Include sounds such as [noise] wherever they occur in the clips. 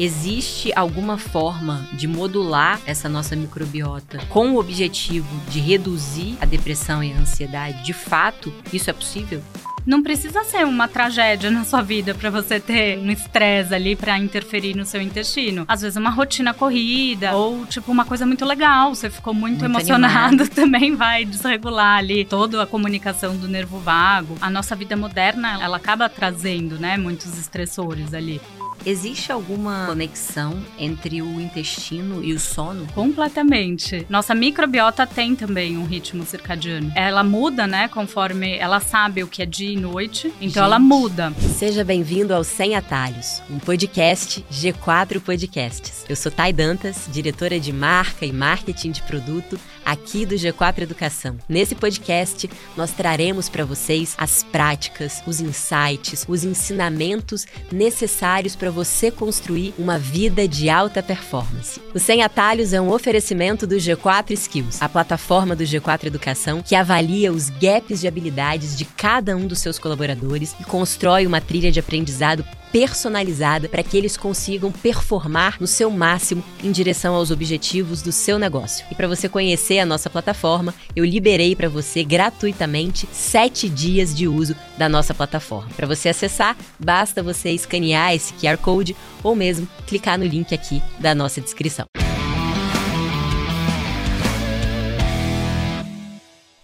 Existe alguma forma de modular essa nossa microbiota com o objetivo de reduzir a depressão e a ansiedade? De fato, isso é possível? Não precisa ser uma tragédia na sua vida para você ter um estresse ali para interferir no seu intestino. Às vezes uma rotina corrida ou tipo uma coisa muito legal, você ficou muito, muito emocionado, animado. [laughs] também vai desregular ali toda a comunicação do nervo vago. A nossa vida moderna, ela acaba trazendo, né, muitos estressores ali. Existe alguma conexão entre o intestino e o sono? Completamente. Nossa microbiota tem também um ritmo circadiano. Ela muda, né, conforme ela sabe o que é dia e noite, então Gente, ela muda. Seja bem-vindo ao Sem Atalhos, um podcast G4 Podcasts. Eu sou Thay Dantas, diretora de marca e marketing de produto aqui do G4 Educação. Nesse podcast, nós traremos para vocês as práticas, os insights, os ensinamentos necessários para você construir uma vida de alta performance. O Sem Atalhos é um oferecimento do G4 Skills, a plataforma do G4 Educação que avalia os gaps de habilidades de cada um dos seus colaboradores e constrói uma trilha de aprendizado personalizada para que eles consigam performar no seu máximo em direção aos objetivos do seu negócio. E para você conhecer a nossa plataforma, eu liberei para você gratuitamente sete dias de uso da nossa plataforma. Para você acessar, basta você escanear esse QR Code ou mesmo clicar no link aqui da nossa descrição.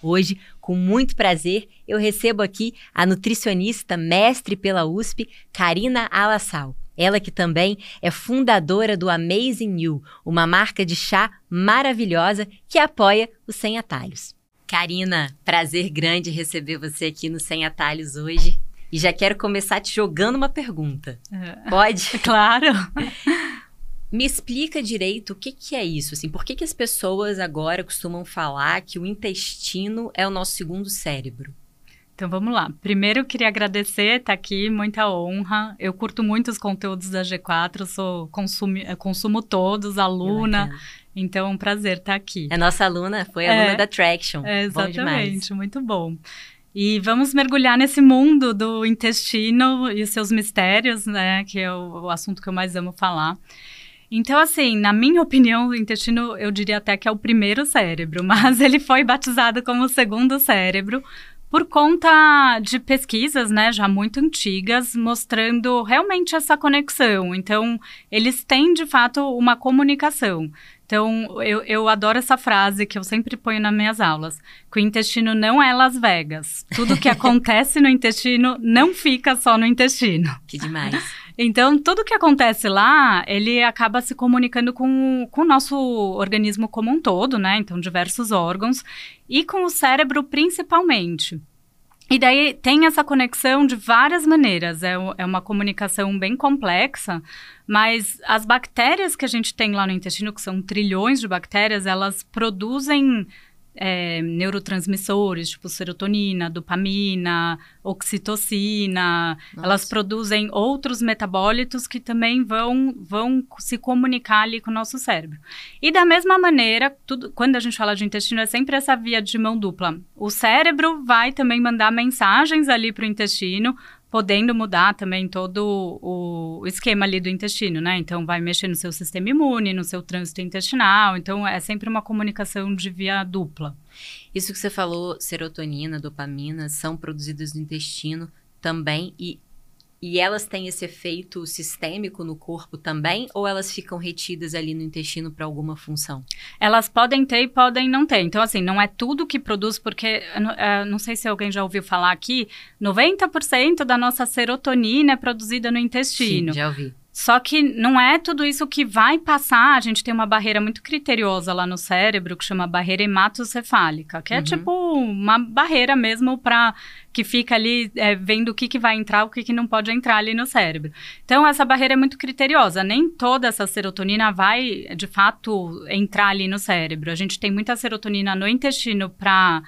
Hoje, com muito prazer, eu recebo aqui a nutricionista mestre pela USP, Karina Alassal. Ela que também é fundadora do Amazing You, uma marca de chá maravilhosa que apoia o Sem Atalhos. Karina, prazer grande receber você aqui no Sem Atalhos hoje. E já quero começar te jogando uma pergunta. É. Pode? [laughs] Claro. [laughs] Me explica direito o que, que é isso, assim, por que, que as pessoas agora costumam falar que o intestino é o nosso segundo cérebro? Então vamos lá. Primeiro eu queria agradecer, tá aqui, muita honra. Eu curto muito os conteúdos da G4, sou consumi, consumo todos, aluna. Então, é um prazer estar tá aqui. É nossa aluna, foi aluna é, da Traction. É, exatamente, bom muito bom. E vamos mergulhar nesse mundo do intestino e seus mistérios, né? Que é o, o assunto que eu mais amo falar. Então, assim, na minha opinião, o intestino, eu diria até que é o primeiro cérebro, [laughs] mas ele foi batizado como o segundo cérebro por conta de pesquisas, né, já muito antigas, mostrando realmente essa conexão. Então, eles têm, de fato, uma comunicação. Então, eu, eu adoro essa frase que eu sempre ponho nas minhas aulas, que o intestino não é Las Vegas. Tudo que [laughs] acontece no intestino não fica só no intestino. Que demais. Então, tudo que acontece lá, ele acaba se comunicando com, com o nosso organismo como um todo, né? Então, diversos órgãos, e com o cérebro principalmente. E daí tem essa conexão de várias maneiras. É, é uma comunicação bem complexa, mas as bactérias que a gente tem lá no intestino, que são trilhões de bactérias, elas produzem é, neurotransmissores, tipo serotonina, dopamina, oxitocina. Nossa. Elas produzem outros metabólitos que também vão, vão se comunicar ali com o nosso cérebro. E da mesma maneira, tudo, quando a gente fala de intestino, é sempre essa via de mão dupla. O cérebro vai também mandar mensagens ali para o intestino, podendo mudar também todo o esquema ali do intestino, né? Então, vai mexer no seu sistema imune, no seu trânsito intestinal. Então, é sempre uma comunicação de via dupla. Isso que você falou, serotonina, dopamina, são produzidas no intestino também e e elas têm esse efeito sistêmico no corpo também? Ou elas ficam retidas ali no intestino para alguma função? Elas podem ter e podem não ter. Então, assim, não é tudo que produz, porque, uh, não sei se alguém já ouviu falar aqui, 90% da nossa serotonina é produzida no intestino. Sim, já ouvi. Só que não é tudo isso que vai passar. A gente tem uma barreira muito criteriosa lá no cérebro que chama barreira hematocefálica, que é uhum. tipo uma barreira mesmo para que fica ali é, vendo o que, que vai entrar, o que, que não pode entrar ali no cérebro. Então, essa barreira é muito criteriosa. Nem toda essa serotonina vai, de fato, entrar ali no cérebro. A gente tem muita serotonina no intestino para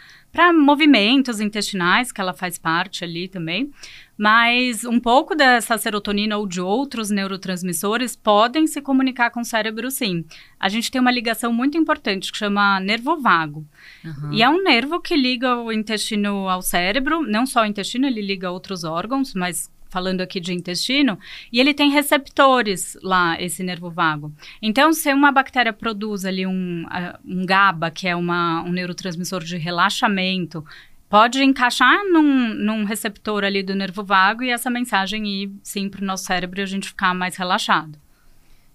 movimentos intestinais, que ela faz parte ali também. Mas um pouco dessa serotonina ou de outros neurotransmissores podem se comunicar com o cérebro, sim. A gente tem uma ligação muito importante que chama nervo vago. Uhum. E é um nervo que liga o intestino ao cérebro, não só o intestino, ele liga outros órgãos, mas falando aqui de intestino, e ele tem receptores lá, esse nervo vago. Então, se uma bactéria produz ali um, um GABA, que é uma, um neurotransmissor de relaxamento, pode encaixar num, num, receptor ali do nervo vago e essa mensagem ir sim para o nosso cérebro e a gente ficar mais relaxado.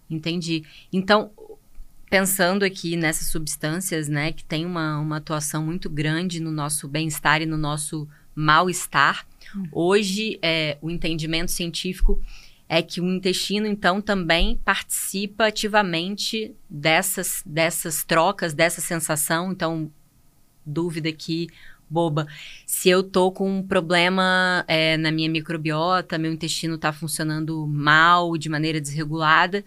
Entendi. Então, pensando aqui nessas substâncias, né, que tem uma, uma atuação muito grande no nosso bem-estar e no nosso mal-estar, hum. hoje é, o entendimento científico é que o intestino, então, também participa ativamente dessas, dessas trocas, dessa sensação. Então, dúvida aqui, boba. Se eu tô com um problema é, na minha microbiota, meu intestino está funcionando mal, de maneira desregulada,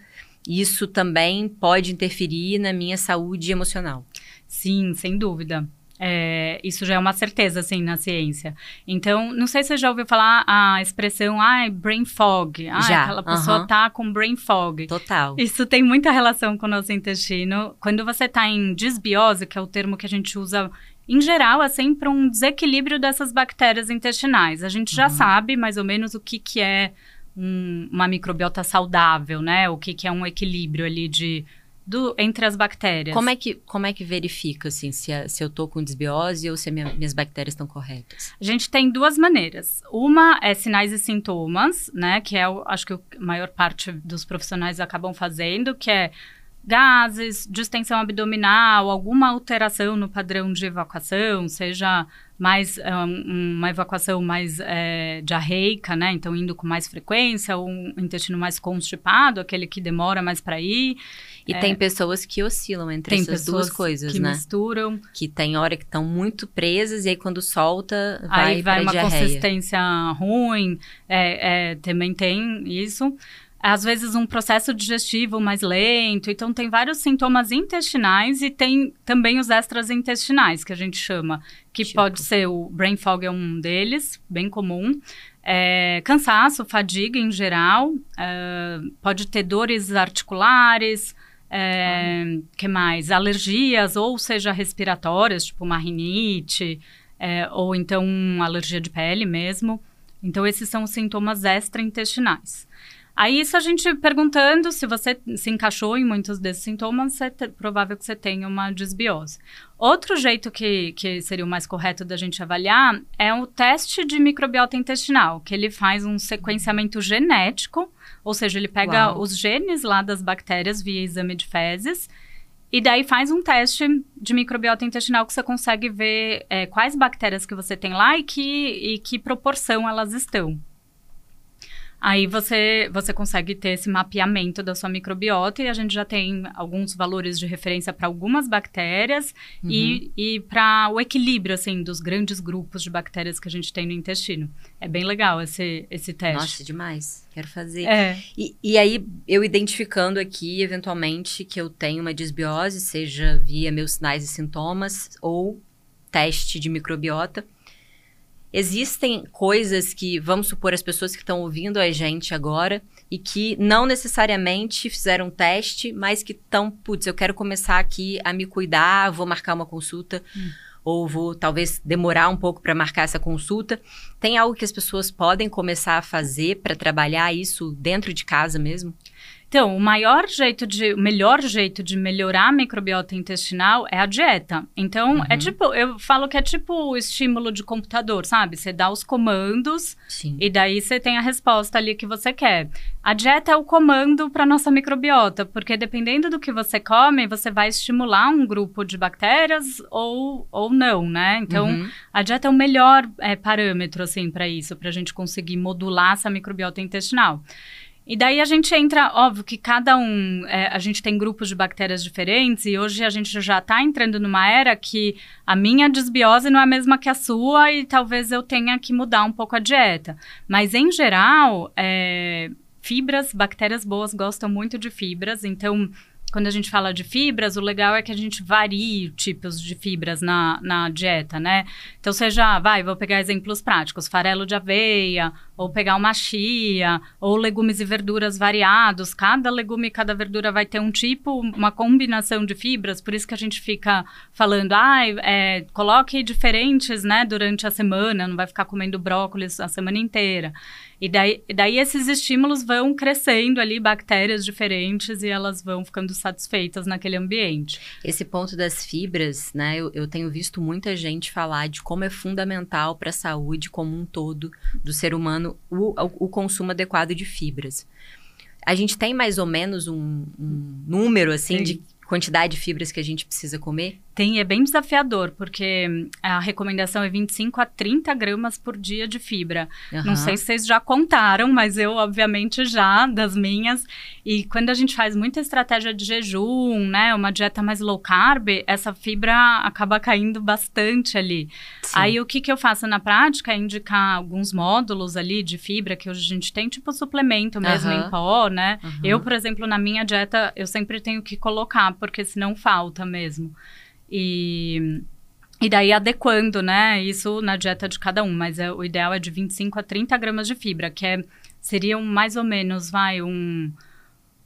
isso também pode interferir na minha saúde emocional. Sim, sem dúvida. É, isso já é uma certeza, assim, na ciência. Então, não sei se você já ouviu falar a expressão, ah, brain fog. Ah, já. aquela pessoa uh -huh. tá com brain fog. Total. Isso tem muita relação com o nosso intestino. Quando você tá em disbiose, que é o termo que a gente usa em geral, é sempre um desequilíbrio dessas bactérias intestinais. A gente já uhum. sabe mais ou menos o que, que é um, uma microbiota saudável, né? O que, que é um equilíbrio ali de do, entre as bactérias. Como é que, como é que verifica, assim, se, a, se eu tô com desbiose ou se minha, minhas bactérias estão corretas? A gente tem duas maneiras. Uma é sinais e sintomas, né? Que é, o, acho que a maior parte dos profissionais acabam fazendo, que é gases, distensão abdominal, alguma alteração no padrão de evacuação, seja mais um, uma evacuação mais é, diarreica, né? Então indo com mais frequência, ou um intestino mais constipado, aquele que demora mais para ir. E é, tem pessoas que oscilam entre essas duas coisas, que né? misturam. Que tem hora que estão muito presas e aí quando solta vai Aí vai uma diarreia. consistência ruim, é, é, também tem isso às vezes um processo digestivo mais lento. Então tem vários sintomas intestinais e tem também os extras intestinais que a gente chama, que tipo. pode ser o brain fog é um deles, bem comum. É, cansaço, fadiga em geral, é, pode ter dores articulares, é, ah. que mais? Alergias, ou seja, respiratórias, tipo uma rinite, é, ou então alergia de pele mesmo. Então, esses são os sintomas extra-intestinais. Aí, isso a gente perguntando se você se encaixou em muitos desses sintomas, é provável que você tenha uma desbiose. Outro jeito que, que seria o mais correto da gente avaliar é o teste de microbiota intestinal, que ele faz um sequenciamento genético, ou seja, ele pega Uau. os genes lá das bactérias via exame de fezes, e daí faz um teste de microbiota intestinal que você consegue ver é, quais bactérias que você tem lá e que, e que proporção elas estão. Aí você, você consegue ter esse mapeamento da sua microbiota e a gente já tem alguns valores de referência para algumas bactérias uhum. e, e para o equilíbrio, assim, dos grandes grupos de bactérias que a gente tem no intestino. É bem legal esse, esse teste. Nossa, demais. Quero fazer. É. E, e aí, eu identificando aqui, eventualmente, que eu tenho uma disbiose, seja via meus sinais e sintomas ou teste de microbiota, existem coisas que, vamos supor, as pessoas que estão ouvindo a gente agora e que não necessariamente fizeram teste, mas que estão, putz, eu quero começar aqui a me cuidar, vou marcar uma consulta. Hum. Ou vou talvez demorar um pouco para marcar essa consulta. Tem algo que as pessoas podem começar a fazer para trabalhar isso dentro de casa mesmo? Então, o maior jeito de, o melhor jeito de melhorar a microbiota intestinal é a dieta. Então, é uhum. é tipo, eu falo que é tipo o estímulo de computador, sabe? Você dá os comandos Sim. e daí você tem a resposta ali que você quer. A dieta é o comando para nossa microbiota, porque dependendo do que você come, você vai estimular um grupo de bactérias ou, ou não, né? Então, uhum. a dieta é o melhor é, parâmetro, assim, para isso, para a gente conseguir modular essa microbiota intestinal. E daí a gente entra, óbvio que cada um, é, a gente tem grupos de bactérias diferentes e hoje a gente já está entrando numa era que a minha desbiose não é a mesma que a sua e talvez eu tenha que mudar um pouco a dieta. Mas em geral, é, fibras, bactérias boas gostam muito de fibras, então quando a gente fala de fibras, o legal é que a gente varie tipos de fibras na, na dieta, né? Então, seja, vai, vou pegar exemplos práticos, farelo de aveia, ou pegar uma chia, ou legumes e verduras variados. Cada legume e cada verdura vai ter um tipo, uma combinação de fibras, por isso que a gente fica falando, ah, é, coloque diferentes, né, durante a semana, não vai ficar comendo brócolis a semana inteira. E daí, daí esses estímulos vão crescendo ali, bactérias diferentes, e elas vão ficando satisfeitas naquele ambiente. Esse ponto das fibras, né? Eu, eu tenho visto muita gente falar de como é fundamental para a saúde como um todo do ser humano o, o consumo adequado de fibras. A gente tem mais ou menos um, um número, assim, Sim. de quantidade de fibras que a gente precisa comer? Tem, é bem desafiador, porque a recomendação é 25 a 30 gramas por dia de fibra. Uhum. Não sei se vocês já contaram, mas eu, obviamente, já, das minhas. E quando a gente faz muita estratégia de jejum, né, uma dieta mais low carb, essa fibra acaba caindo bastante ali. Sim. Aí, o que, que eu faço na prática é indicar alguns módulos ali de fibra que hoje a gente tem, tipo suplemento mesmo uhum. em pó, né? Uhum. Eu, por exemplo, na minha dieta, eu sempre tenho que colocar, porque senão falta mesmo. E, e daí adequando, né, isso na dieta de cada um, mas é, o ideal é de 25 a 30 gramas de fibra, que é, seriam mais ou menos, vai, um,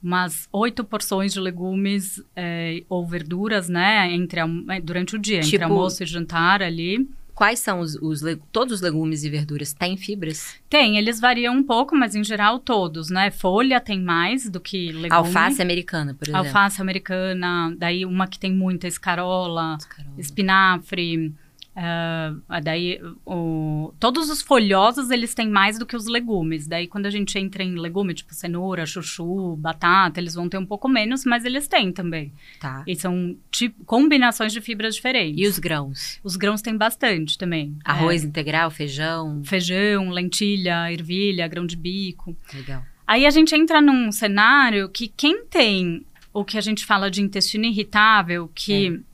umas oito porções de legumes é, ou verduras, né, entre a, durante o dia, tipo, entre almoço e jantar ali. Quais são os, os todos os legumes e verduras têm fibras? Tem, eles variam um pouco, mas em geral todos, né? Folha tem mais do que legume. Alface americana, por exemplo. Alface americana, daí uma que tem muita escarola, escarola. espinafre, Uh, daí, o, todos os folhosos, eles têm mais do que os legumes. Daí, quando a gente entra em legume, tipo cenoura, chuchu, batata, eles vão ter um pouco menos, mas eles têm também. Tá. E são tipo, combinações de fibras diferentes. E os grãos? Os grãos têm bastante também. Arroz é. integral, feijão? Feijão, lentilha, ervilha, grão de bico. Legal. Aí a gente entra num cenário que quem tem o que a gente fala de intestino irritável, que... É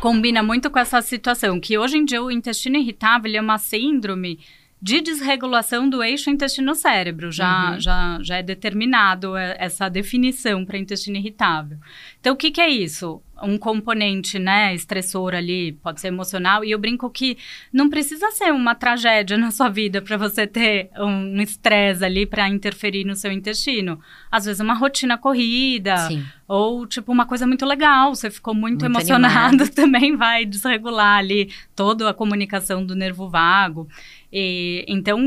combina muito com essa situação, que hoje em dia o intestino irritável é uma síndrome de desregulação do eixo intestino-cérebro. Já, uhum. já, já é determinado é, essa definição para intestino irritável. Então, o que, que é isso? um componente, né, estressor ali, pode ser emocional, e eu brinco que não precisa ser uma tragédia [laughs] na sua vida para você ter um estresse ali para interferir no seu intestino. Às vezes uma rotina corrida, Sim. ou tipo uma coisa muito legal, você ficou muito, muito emocionado, animado. [laughs] também vai desregular ali toda a comunicação do nervo vago. E, então,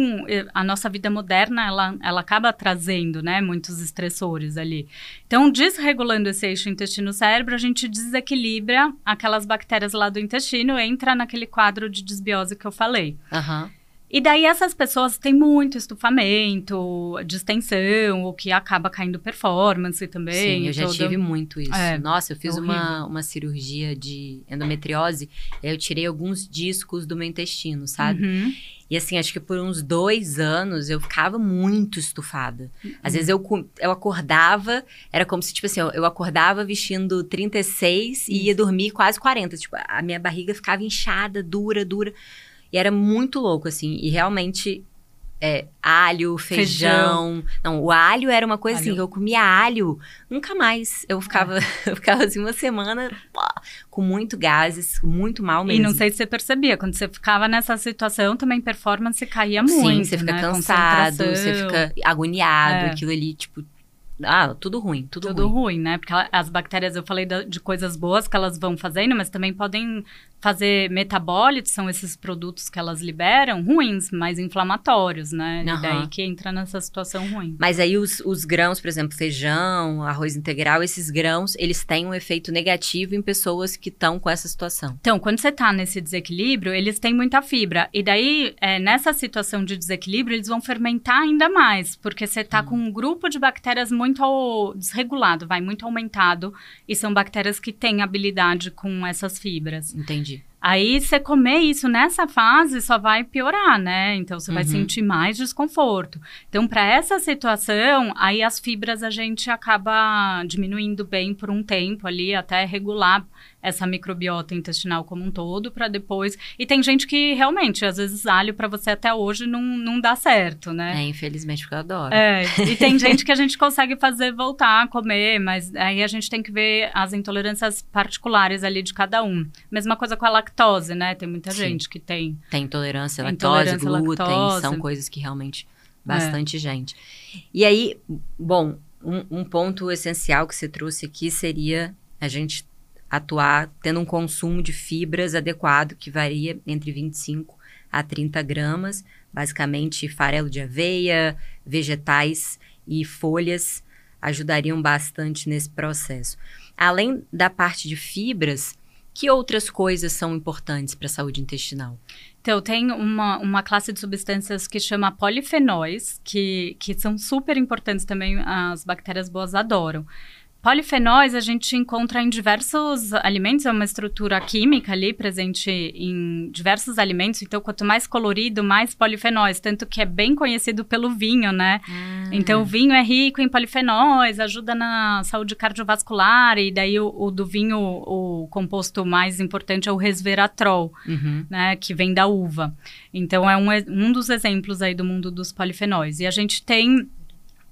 a nossa vida moderna, ela, ela acaba trazendo, né, muitos estressores ali. Então, desregulando esse eixo intestino-cérebro, a gente desequilibra aquelas bactérias lá do intestino, entra naquele quadro de desbiose que eu falei. Uhum. E daí essas pessoas têm muito estufamento, distensão, o que acaba caindo performance também. Sim, eu já tive muito isso. É, Nossa, eu fiz é uma, uma cirurgia de endometriose, eu tirei alguns discos do meu intestino, sabe? Uhum. E assim, acho que por uns dois anos eu ficava muito estufada. Às uhum. vezes eu, eu acordava, era como se, tipo assim, eu, eu acordava vestindo 36 Isso. e ia dormir quase 40. Tipo, a minha barriga ficava inchada, dura, dura. E era muito louco, assim. E realmente é, alho, feijão. feijão. Não, o alho era uma coisa assim, alho. assim, eu comia alho, nunca mais. Eu ficava, é. [laughs] eu ficava assim uma semana pô, com muito gases, muito mal mesmo. E não sei se você percebia, quando você ficava nessa situação, também performance caía muito. Sim, você fica né? cansado, você fica agoniado, é. aquilo ali, tipo, ah, tudo ruim, tudo, tudo ruim. ruim. né? Porque as bactérias, eu falei de coisas boas que elas vão fazendo, mas também podem fazer metabólitos, são esses produtos que elas liberam, ruins, mais inflamatórios, né? Uhum. E daí que entra nessa situação ruim. Mas aí os, os grãos, por exemplo, feijão, arroz integral, esses grãos, eles têm um efeito negativo em pessoas que estão com essa situação. Então, quando você está nesse desequilíbrio, eles têm muita fibra. E daí, é, nessa situação de desequilíbrio, eles vão fermentar ainda mais, porque você está hum. com um grupo de bactérias muito desregulado, vai muito aumentado, e são bactérias que têm habilidade com essas fibras. Entendi. Aí você comer isso nessa fase só vai piorar, né? Então você vai Uhum. sentir mais desconforto. Então, para essa situação, aí as fibras a gente acaba diminuindo bem por um tempo ali, até regular essa microbiota intestinal como um todo, para depois. E tem gente que realmente, às vezes, alho para você até hoje não, não dá certo, né? É, infelizmente, porque eu adoro. É, e [laughs] tem gente que a gente consegue fazer voltar a comer, mas aí a gente tem que ver as intolerâncias particulares ali de cada um. Mesma coisa com a lactose, né? Tem muita Sim. gente que tem. Tem intolerância à lactose, glúten, lactose. É. são coisas que realmente bastante gente. E aí, bom, um, um ponto essencial que você trouxe aqui seria a gente atuar tendo um consumo de fibras adequado, que varia entre 25 a 30 gramas, basicamente farelo de aveia, vegetais e folhas ajudariam bastante nesse processo. Além da parte de fibras, que outras coisas são importantes para a saúde intestinal? Então, tem uma, uma classe de substâncias que chama polifenóis, que, que são super importantes também, as bactérias boas adoram. Polifenóis a gente encontra em diversos alimentos, é uma estrutura química ali presente em diversos alimentos, então quanto mais colorido, mais polifenóis, tanto que é bem conhecido pelo vinho, né? Então o vinho é rico em polifenóis, ajuda na saúde cardiovascular, e daí o, o do vinho, o composto mais importante é o resveratrol, Uhum. né, que vem da uva. Então é um, um dos exemplos aí do mundo dos polifenóis. E a gente tem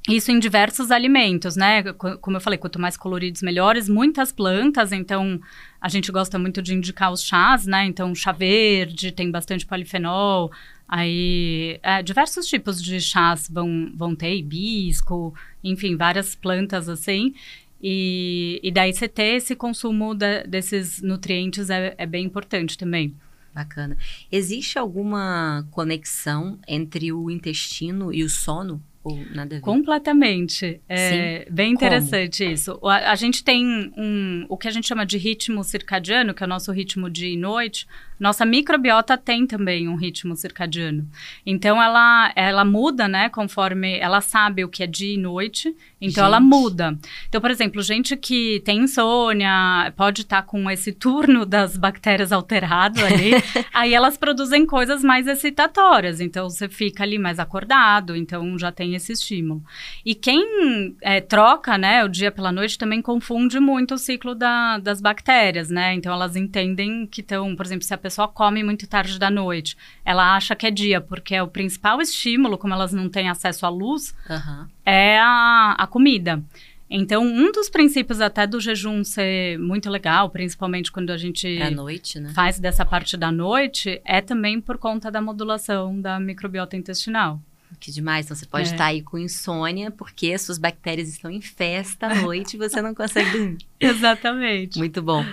isso em diversos alimentos, né? Co- Como eu falei, quanto mais coloridos, melhores. Muitas plantas, então a gente gosta muito de indicar os chás, né? Então, chá verde tem bastante polifenol. Aí, é, diversos tipos de chás vão, vão ter, hibisco, enfim, várias plantas assim. E, e daí você ter esse consumo da- desses nutrientes é, é bem importante também. Bacana. Existe alguma conexão entre o intestino e o sono? Ou nada a ver? Completamente. É bem Como? interessante isso. O- A, a gente tem um, o que a gente chama de ritmo circadiano, que é o nosso ritmo dia e noite. Nossa microbiota tem também um ritmo circadiano. Então, ela, ela muda, né, conforme ela sabe o que é dia e noite. Então, ela Gente. muda. Então, por exemplo, gente que tem insônia, pode estar com esse turno das bactérias alterado ali. [laughs] aí elas produzem coisas mais excitatórias. Então, você fica ali mais acordado. Então, já tem esse estímulo. E quem é, troca, né, o dia pela noite também confunde muito o ciclo da- das bactérias, né? Então, elas entendem que estão, por exemplo, se a pessoa come muito tarde da noite, ela acha que é dia, porque é o principal estímulo, como elas não têm acesso à luz, Aham. é a, a comida. Então, um dos princípios até do jejum ser muito legal, principalmente quando a gente Pra noite, né? faz dessa parte da noite, é também por conta da modulação da microbiota intestinal. Que demais. Então você pode É. estar aí com insônia porque as suas bactérias estão em festa à noite e você não consegue dormir. [laughs] Exatamente. Muito bom.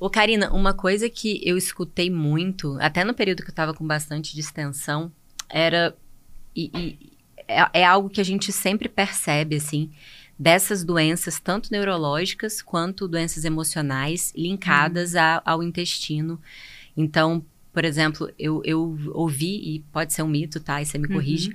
Ô, Karina, uma coisa que eu escutei muito, até no período que eu tava com bastante distensão, era. E, e- é, é algo que a gente sempre percebe, assim, dessas doenças, tanto neurológicas quanto doenças emocionais, linkadas a- ao intestino. Então, por exemplo, eu, eu ouvi, e pode ser um mito, tá? E você me corrige,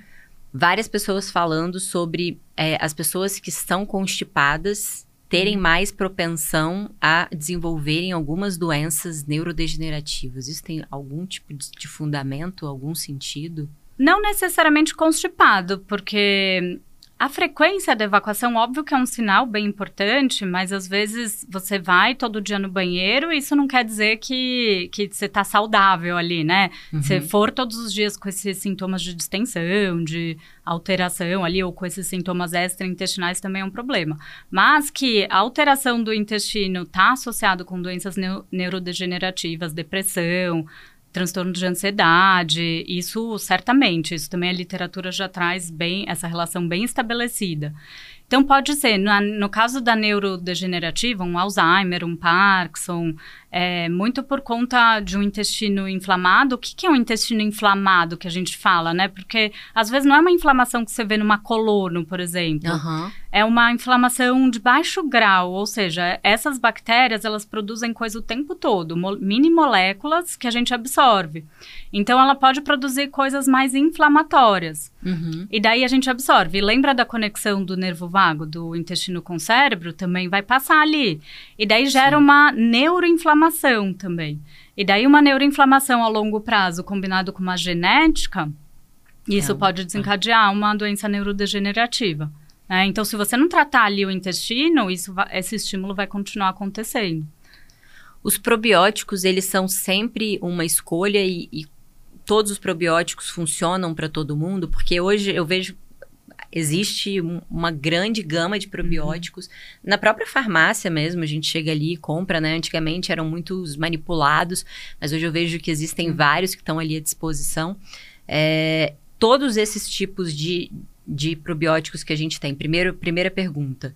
várias pessoas falando sobre é, as pessoas que estão constipadas terem mais propensão a desenvolverem algumas doenças neurodegenerativas. Isso tem algum tipo de, de fundamento, algum sentido? Não necessariamente constipado, porque a frequência da evacuação, óbvio que é um sinal bem importante, mas às vezes você vai todo dia no banheiro e isso não quer dizer que, que você está saudável ali, né? Se Uhum. for todos os dias com esses sintomas de distensão, de alteração ali, ou com esses sintomas extraintestinais também é um problema. Mas que a alteração do intestino está associado com doenças neu- neurodegenerativas, depressão, transtorno de ansiedade, isso certamente, isso também a literatura já traz bem essa relação bem estabelecida. Então pode ser, no caso da neurodegenerativa, um Alzheimer, um Parkinson, é, muito por conta de um intestino inflamado. O que, que é um intestino inflamado que a gente fala, né? Porque às vezes não é uma inflamação que você vê numa colono, por exemplo Aham. É uma inflamação de baixo grau, ou seja, essas bactérias elas produzem coisa o tempo todo, mini moléculas que a gente absorve. Então ela pode produzir coisas mais inflamatórias. Uhum. E daí a gente absorve. E lembra da conexão do nervo vago, do intestino com o cérebro? Também vai passar ali. E daí gera Sim. uma neuroinflamação também. E daí uma neuroinflamação a longo prazo combinado com uma genética, isso é, pode desencadear uma doença neurodegenerativa. Né? Então, se você não tratar ali o intestino, isso esse estímulo vai continuar acontecendo. Os probióticos, eles são sempre uma escolha e, e todos os probióticos funcionam para todo mundo? Porque hoje eu vejo existe um, uma grande gama de probióticos. Uhum. Na própria farmácia mesmo, a gente chega ali e compra, né? Antigamente eram muitos manipulados, mas hoje eu vejo que existem uhum. vários que estão ali à disposição. É, todos esses tipos de, de probióticos que a gente tem. Primeiro, primeira pergunta.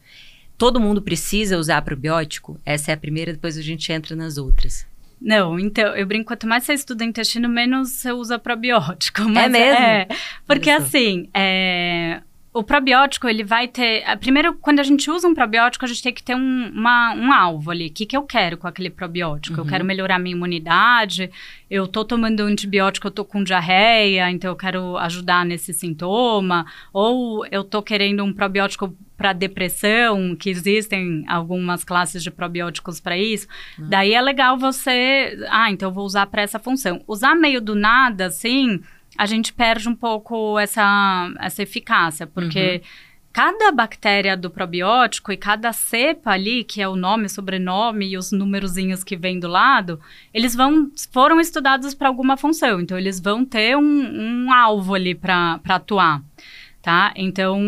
Todo mundo precisa usar probiótico? Essa é a primeira, depois a gente entra nas outras. Não, então, eu brinco, quanto mais você estuda intestino, menos você usa probiótico. [laughs] É mesmo? É, porque assim, é, o probiótico, ele vai ter. Primeiro, quando a gente usa um probiótico, a gente tem que ter um, uma, um alvo ali. O que, que eu quero com aquele probiótico? Uhum. Eu quero melhorar minha imunidade, eu tô tomando um antibiótico, eu tô com diarreia, então eu quero ajudar nesse sintoma. Ou eu tô querendo um probiótico para depressão, que existem algumas classes de probióticos para isso. Uhum. Daí é legal você. Ah, então eu vou usar para essa função. Usar meio do nada, assim a gente perde um pouco essa, essa eficácia, porque uhum. cada bactéria do probiótico e cada cepa ali, que é o nome, sobrenome e os numerozinhos que vem do lado, eles vão foram estudados para alguma função, então eles vão ter um, um alvo ali para atuar. Tá? Então,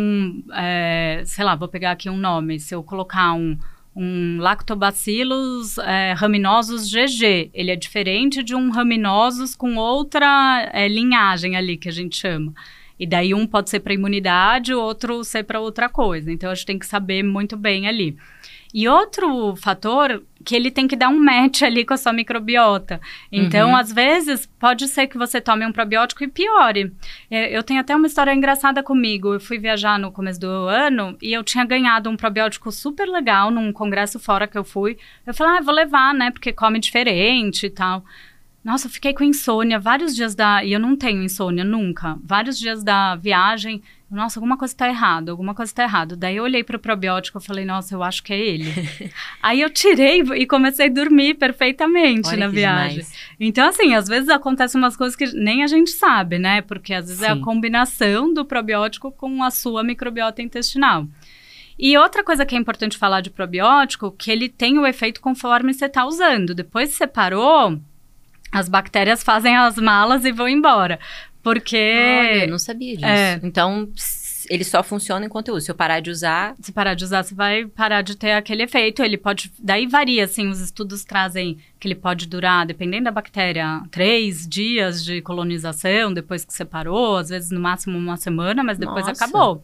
é, sei lá, vou pegar aqui um nome. Se eu colocar um, um lactobacillus é, raminosus GG. Ele é diferente de um raminosus com outra é, linhagem ali, que a gente chama. E daí um pode ser para imunidade, o outro ser para outra coisa. Então a gente tem que saber muito bem ali. E outro fator que ele tem que dar um match ali com a sua microbiota. Então, uhum. às vezes, pode ser que você tome um probiótico e piore. É, eu tenho até uma história engraçada comigo. Eu fui viajar no começo do ano e eu tinha ganhado um probiótico super legal num congresso fora que eu fui. Eu falei, ah, vou levar, né? Porque come diferente e tal. Nossa, eu fiquei com insônia vários dias da. E eu não tenho insônia nunca. Vários dias da viagem nossa, alguma coisa está errada, alguma coisa está errada. Daí eu olhei para o probiótico e falei, nossa, eu acho que é ele. [laughs] Aí eu tirei e comecei a dormir perfeitamente Olha na viagem. Demais. Então, assim, às vezes acontecem umas coisas que nem a gente sabe, né? Porque às vezes Sim. é a combinação do probiótico com a sua microbiota intestinal. E outra coisa que é importante falar de probiótico, que ele tem o efeito conforme você está usando. Depois que você parou, as bactérias fazem as malas e vão embora. Porque. Olha, eu não sabia disso. É. Então, ele só funciona enquanto eu uso. Se eu parar de usar. Se parar de usar, você vai parar de ter aquele efeito. Ele pode. Daí varia, assim, os estudos trazem que ele pode durar, dependendo da bactéria, três dias de colonização depois que separou, às vezes no máximo uma semana, mas depois Nossa. acabou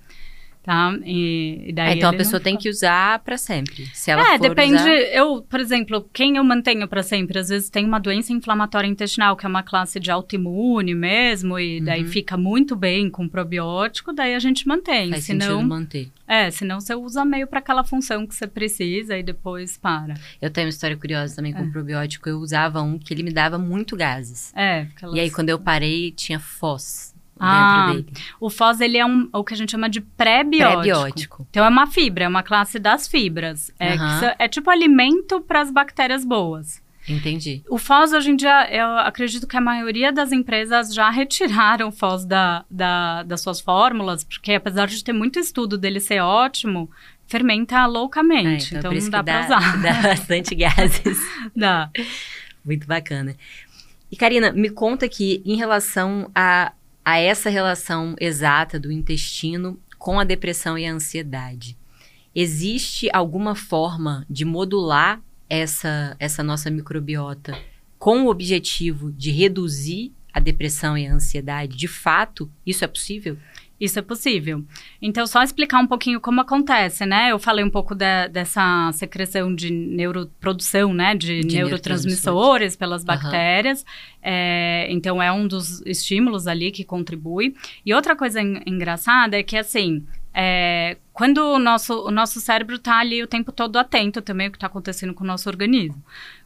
tá? E, e daí é, então a pessoa tem que usar para sempre. Se ela é, depende. Usar... Eu, por exemplo, quem eu mantenho para sempre, às vezes tem uma doença inflamatória intestinal, que é uma classe de autoimune mesmo, e uhum. daí fica muito bem com probiótico, daí a gente mantém. Faz senão, manter. É, senão você usa meio para aquela função que você precisa e depois para. Eu tenho uma história curiosa também com é. probiótico. Eu usava um que ele me dava muito gases. É. Aquelas... E aí quando eu parei, tinha foz ah, dentro dele. O FOS, ele é um, o que a gente chama de pré-biótico. Pré-biótico. Então, é uma fibra, é uma classe das fibras. É, uhum. é tipo alimento para as bactérias boas. Entendi. O FOS, hoje em dia, eu acredito que a maioria das empresas já [laughs] retiraram o FOS da, da, das suas fórmulas, porque apesar de ter muito estudo dele ser ótimo, fermenta loucamente. É, então, então não dá, dá pra usar. [laughs] Dá bastante gases. [laughs] dá. Muito bacana. E, Karina, me conta aqui, em relação a a essa relação exata do intestino com a depressão e a ansiedade. Existe alguma forma de modular essa, essa nossa microbiota com o objetivo de reduzir a depressão e a ansiedade? De fato, isso é possível? Isso é possível. Então, só explicar um pouquinho como acontece, né? Eu falei um pouco de, dessa secreção de neuroprodução, né? De, de neurotransmissores pelas bactérias. Uhum. É, então, é um dos estímulos ali que contribui. E outra coisa en engraçada é que, assim, é, quando o nosso, o nosso cérebro está ali o tempo todo atento também ao que está acontecendo com o nosso organismo.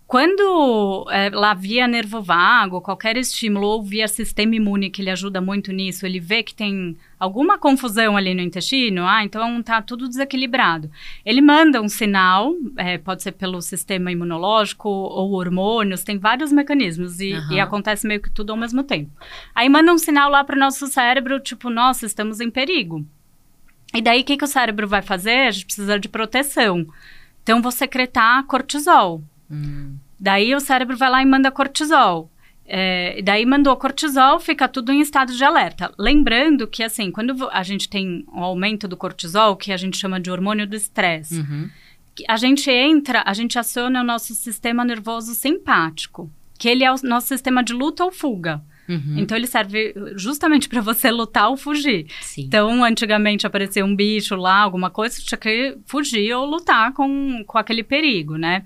Quando é, lá via nervo vago, qualquer estímulo, ou via sistema imune, que ele ajuda muito nisso, ele vê que tem alguma confusão ali no intestino, ah, então tá tudo desequilibrado. Ele manda um sinal, é, pode ser pelo sistema imunológico ou hormônios, tem vários mecanismos e, uhum. e, acontece meio que tudo ao mesmo tempo. Aí manda um sinal lá para o nosso cérebro, tipo, nossa, estamos em perigo. E daí o que, que o cérebro vai fazer? A gente precisa de proteção. Então vou secretar cortisol. Hum. Daí o cérebro vai lá e manda cortisol. É, daí mandou cortisol, fica tudo em estado de alerta. Lembrando que, assim, quando a gente tem um aumento do cortisol, que a gente chama de hormônio do estresse, uhum. a gente entra, a gente aciona o nosso sistema nervoso simpático, que ele é o nosso sistema de luta ou fuga. Uhum. Então ele serve justamente para você lutar ou fugir. Sim. Então, antigamente aparecia um bicho lá, alguma coisa, você tinha que fugir ou lutar com, com aquele perigo, né?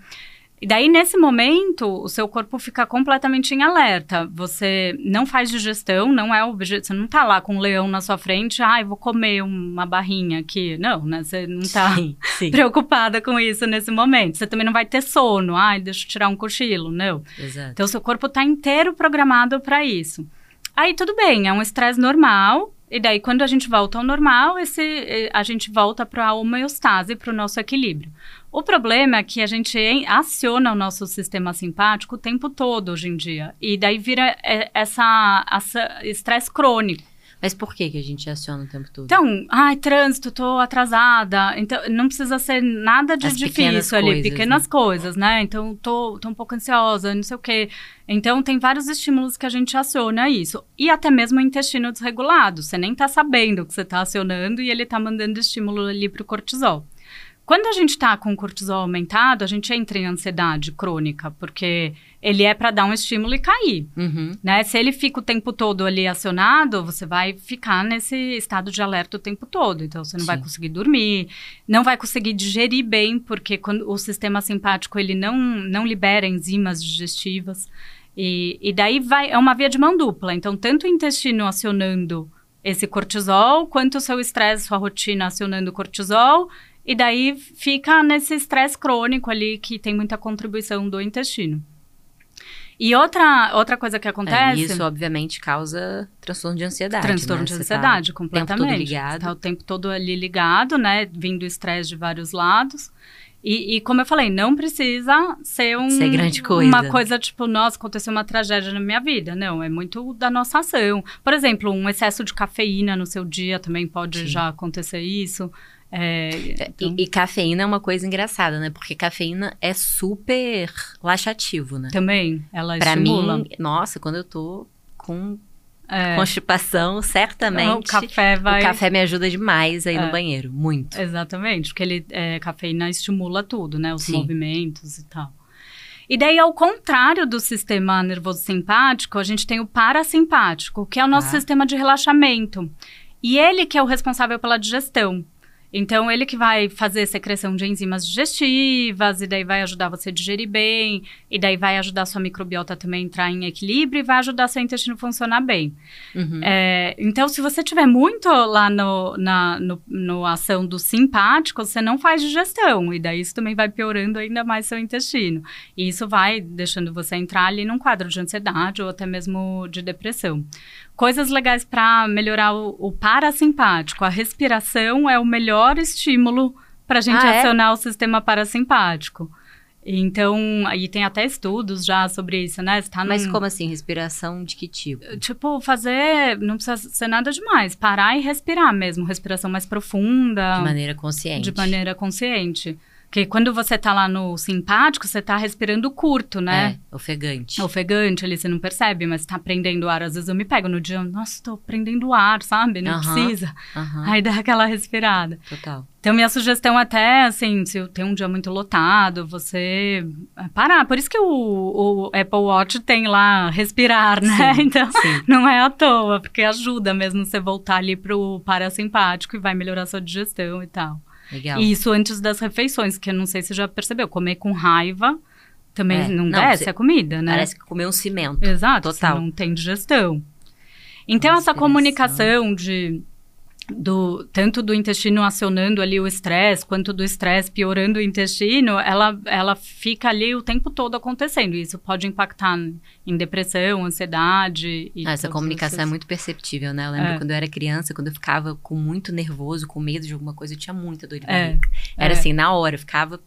E daí, nesse momento, o seu corpo fica completamente em alerta. Você não faz digestão, não é objeto. Você não tá lá com um leão na sua frente, ai, ah, vou comer uma barrinha aqui. Não, né? Você não tá sim, sim. [laughs] preocupada com isso nesse momento. Você também não vai ter sono, ai, deixa eu tirar um cochilo. Não. Exato. Então, o seu corpo tá inteiro programado para isso. Aí, tudo bem, é um estresse normal. E daí, quando a gente volta ao normal, esse, eh, a gente volta para a homeostase, para o nosso equilíbrio. O problema é que a gente aciona o nosso sistema simpático o tempo todo hoje em dia. E daí vira é, essa estresse crônico. Mas por que, que a gente aciona o tempo todo? Então, ai, trânsito, tô atrasada. Então, não precisa ser nada de As difícil ali, coisas, pequenas né? coisas, né? Então, tô, tô um pouco ansiosa, não sei o quê. Então, tem vários estímulos que a gente aciona isso. E até mesmo o intestino desregulado. Você nem tá sabendo que você tá acionando e ele tá mandando estímulo ali pro cortisol. Quando a gente está com o cortisol aumentado, a gente entra em ansiedade crônica, porque ele é para dar um estímulo e cair, uhum. né? Se ele fica o tempo todo ali acionado, você vai ficar nesse estado de alerta o tempo todo. Então, você não Sim. vai conseguir dormir, não vai conseguir digerir bem, porque quando o sistema simpático, ele não, não libera enzimas digestivas. E, e daí vai, é uma via de mão dupla. Então, tanto o intestino acionando esse cortisol, quanto o seu estresse, sua rotina acionando cortisol e daí fica nesse estresse crônico ali que tem muita contribuição do intestino. E outra, outra coisa que acontece. É, isso, obviamente, causa transtorno de ansiedade. Transtorno né? de ansiedade, tá completamente. O tempo todo ligado. Tá o tempo todo ali ligado, né? Vindo estresse de vários lados. E, e, como eu falei, não precisa ser um, ser grande coisa. uma coisa tipo, nossa, aconteceu uma tragédia na minha vida. Não, é muito da nossa ação. Por exemplo, um excesso de cafeína no seu dia também pode Sim. já acontecer isso. É, então... e, e, cafeína é uma coisa engraçada, né? Porque cafeína é super laxativo, né? Também, ela pra estimula. mim, nossa, quando eu tô com é. constipação, certamente. O café vai. O café me ajuda demais aí é. no banheiro, muito. Exatamente, porque ele, é, cafeína estimula tudo, né? Os Sim. movimentos e tal. E daí, ao contrário do sistema nervoso simpático, a gente tem o parasimpático, que é o nosso ah. sistema de relaxamento. E ele que é o responsável pela digestão. Então, ele que vai fazer secreção de enzimas digestivas, e daí vai ajudar você a digerir bem, e daí vai ajudar a sua microbiota também a entrar em equilíbrio e vai ajudar seu intestino a funcionar bem. Uhum. É, então, se você tiver muito lá no, na no, no ação do simpático, você não faz digestão, e daí isso também vai piorando ainda mais seu intestino. E isso vai deixando você entrar ali num quadro de ansiedade ou até mesmo de depressão. Coisas legais para melhorar o, o, parasimpático. A respiração é o melhor estímulo para a gente ah, é? acionar é? o sistema parasimpático. Então, aí tem até estudos já sobre isso, né? Tá Mas como assim? Respiração de que tipo? Tipo, fazer. Não precisa ser nada demais. Parar e respirar mesmo. Respiração mais profunda. De maneira consciente. De maneira consciente. Porque quando você tá lá no simpático, você tá respirando curto, né? É, ofegante. Ofegante ali, você não percebe, mas tá prendendo ar. Às vezes eu me pego no dia, nossa, tô prendendo ar, sabe? Não precisa. Aí dá aquela respirada. Total. Então, minha sugestão até, assim, se tem um dia muito lotado, você é, parar. Por isso que o, o Apple Watch tem lá respirar, né? Sim, [laughs] então, sim. não é à toa, porque ajuda mesmo você voltar ali pro parasimpático e vai melhorar sua digestão e tal. Legal. E isso antes das refeições, que eu não sei se você já percebeu. Comer com raiva também é. não, não desce a comida, né? Parece que comer um cimento. Exato, Total. não tem digestão. Então, essa comunicação de do tanto do intestino acionando ali o estresse, quanto do estresse piorando o intestino, ela, ela fica ali o tempo todo acontecendo. Isso pode impactar em depressão, ansiedade. E Essa comunicação esses... é muito perceptível, né? Eu lembro é. quando eu era criança, quando eu ficava com muito nervoso, com medo de alguma coisa, eu tinha muita dor de é. barriga. É. Era assim, na hora, eu ficava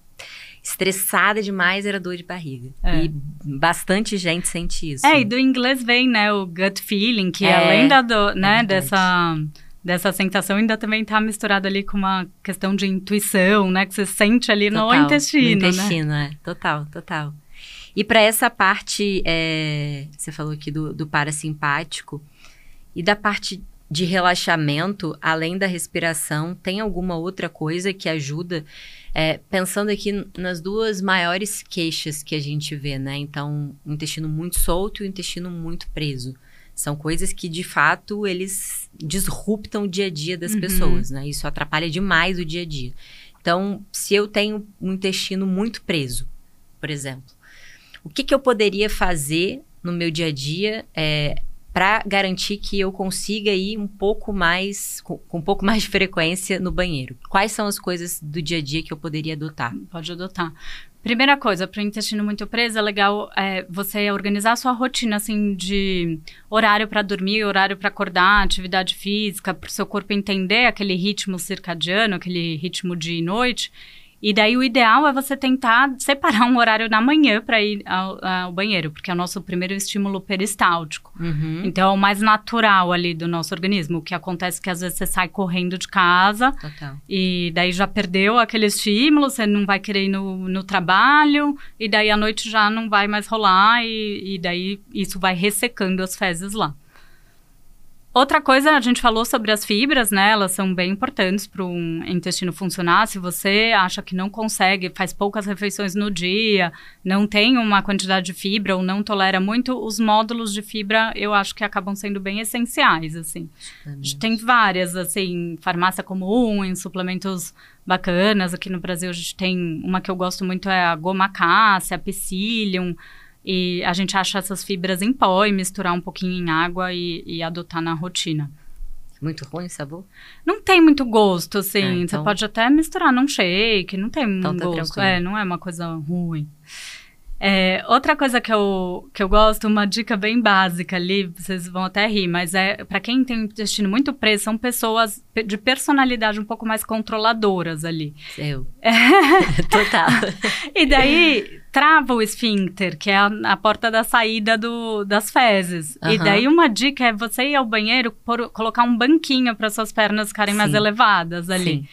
estressada demais era dor de barriga. É. E bastante gente sente isso. É, e do inglês vem, né, o gut feeling, que é, além da do, né, é dessa dessa sensação ainda também está misturado ali com uma questão de intuição, né? Que você sente ali total, no intestino, no intestino, né? é. Total, total. E para essa parte, é, você falou aqui do, do parasimpático, e da parte de relaxamento, além da respiração, tem alguma outra coisa que ajuda? É, pensando aqui nas duas maiores queixas que a gente vê, né? Então, o intestino muito solto e o intestino muito preso. São coisas que, de fato, eles disruptam o dia a dia das uhum. pessoas, né? Isso atrapalha demais o dia a dia. Então, se eu tenho um intestino muito preso, por exemplo, o que, que eu poderia fazer no meu dia a dia é, para garantir que eu consiga ir um pouco mais, com, com, um pouco mais de frequência no banheiro? Quais são as coisas do dia a dia que eu poderia adotar? Pode adotar. Primeira coisa, para o intestino muito preso, é legal é, você organizar a sua rotina, assim, de horário para dormir, horário para acordar, atividade física, para o seu corpo entender aquele ritmo circadiano, aquele ritmo de noite e daí o ideal é você tentar separar um horário na manhã para ir ao, ao, banheiro, porque é o nosso primeiro estímulo peristáltico. Uhum. Então é o mais natural ali do nosso organismo. O que acontece é que às vezes você sai correndo de casa Total. e daí já perdeu aquele estímulo, você não vai querer ir no, no trabalho, e daí à noite já não vai mais rolar, e, e daí isso vai ressecando as fezes lá. Outra coisa, a gente falou sobre as fibras, né? Elas são bem importantes para um intestino funcionar. Se você acha que não consegue, faz poucas refeições no dia, não tem uma quantidade de fibra ou não tolera muito, os módulos de fibra eu acho que acabam sendo bem essenciais, assim. É a gente tem várias, assim, farmácia comum, em suplementos bacanas. Aqui no Brasil a gente tem uma que eu gosto muito é a goma cássia, a psyllium, e a gente acha essas fibras em pó e misturar um pouquinho em água e, e adotar na rotina. Muito ruim o sabor? Não tem muito gosto, assim. É, então... Você pode até misturar num shake, não tem então, tá gosto. Tranquilo. É, não é uma coisa ruim. É, outra coisa que eu, que eu gosto, uma dica bem básica ali, vocês vão até rir, mas é para quem tem intestino muito preso, são pessoas de personalidade um pouco mais controladoras ali. Eu. É. [laughs] Total. [laughs] e daí trava o esfíncter, que é a, a porta da saída do, das fezes. Uhum. E daí uma dica é você ir ao banheiro, por, colocar um banquinho para suas pernas ficarem Sim. mais elevadas ali. Sim.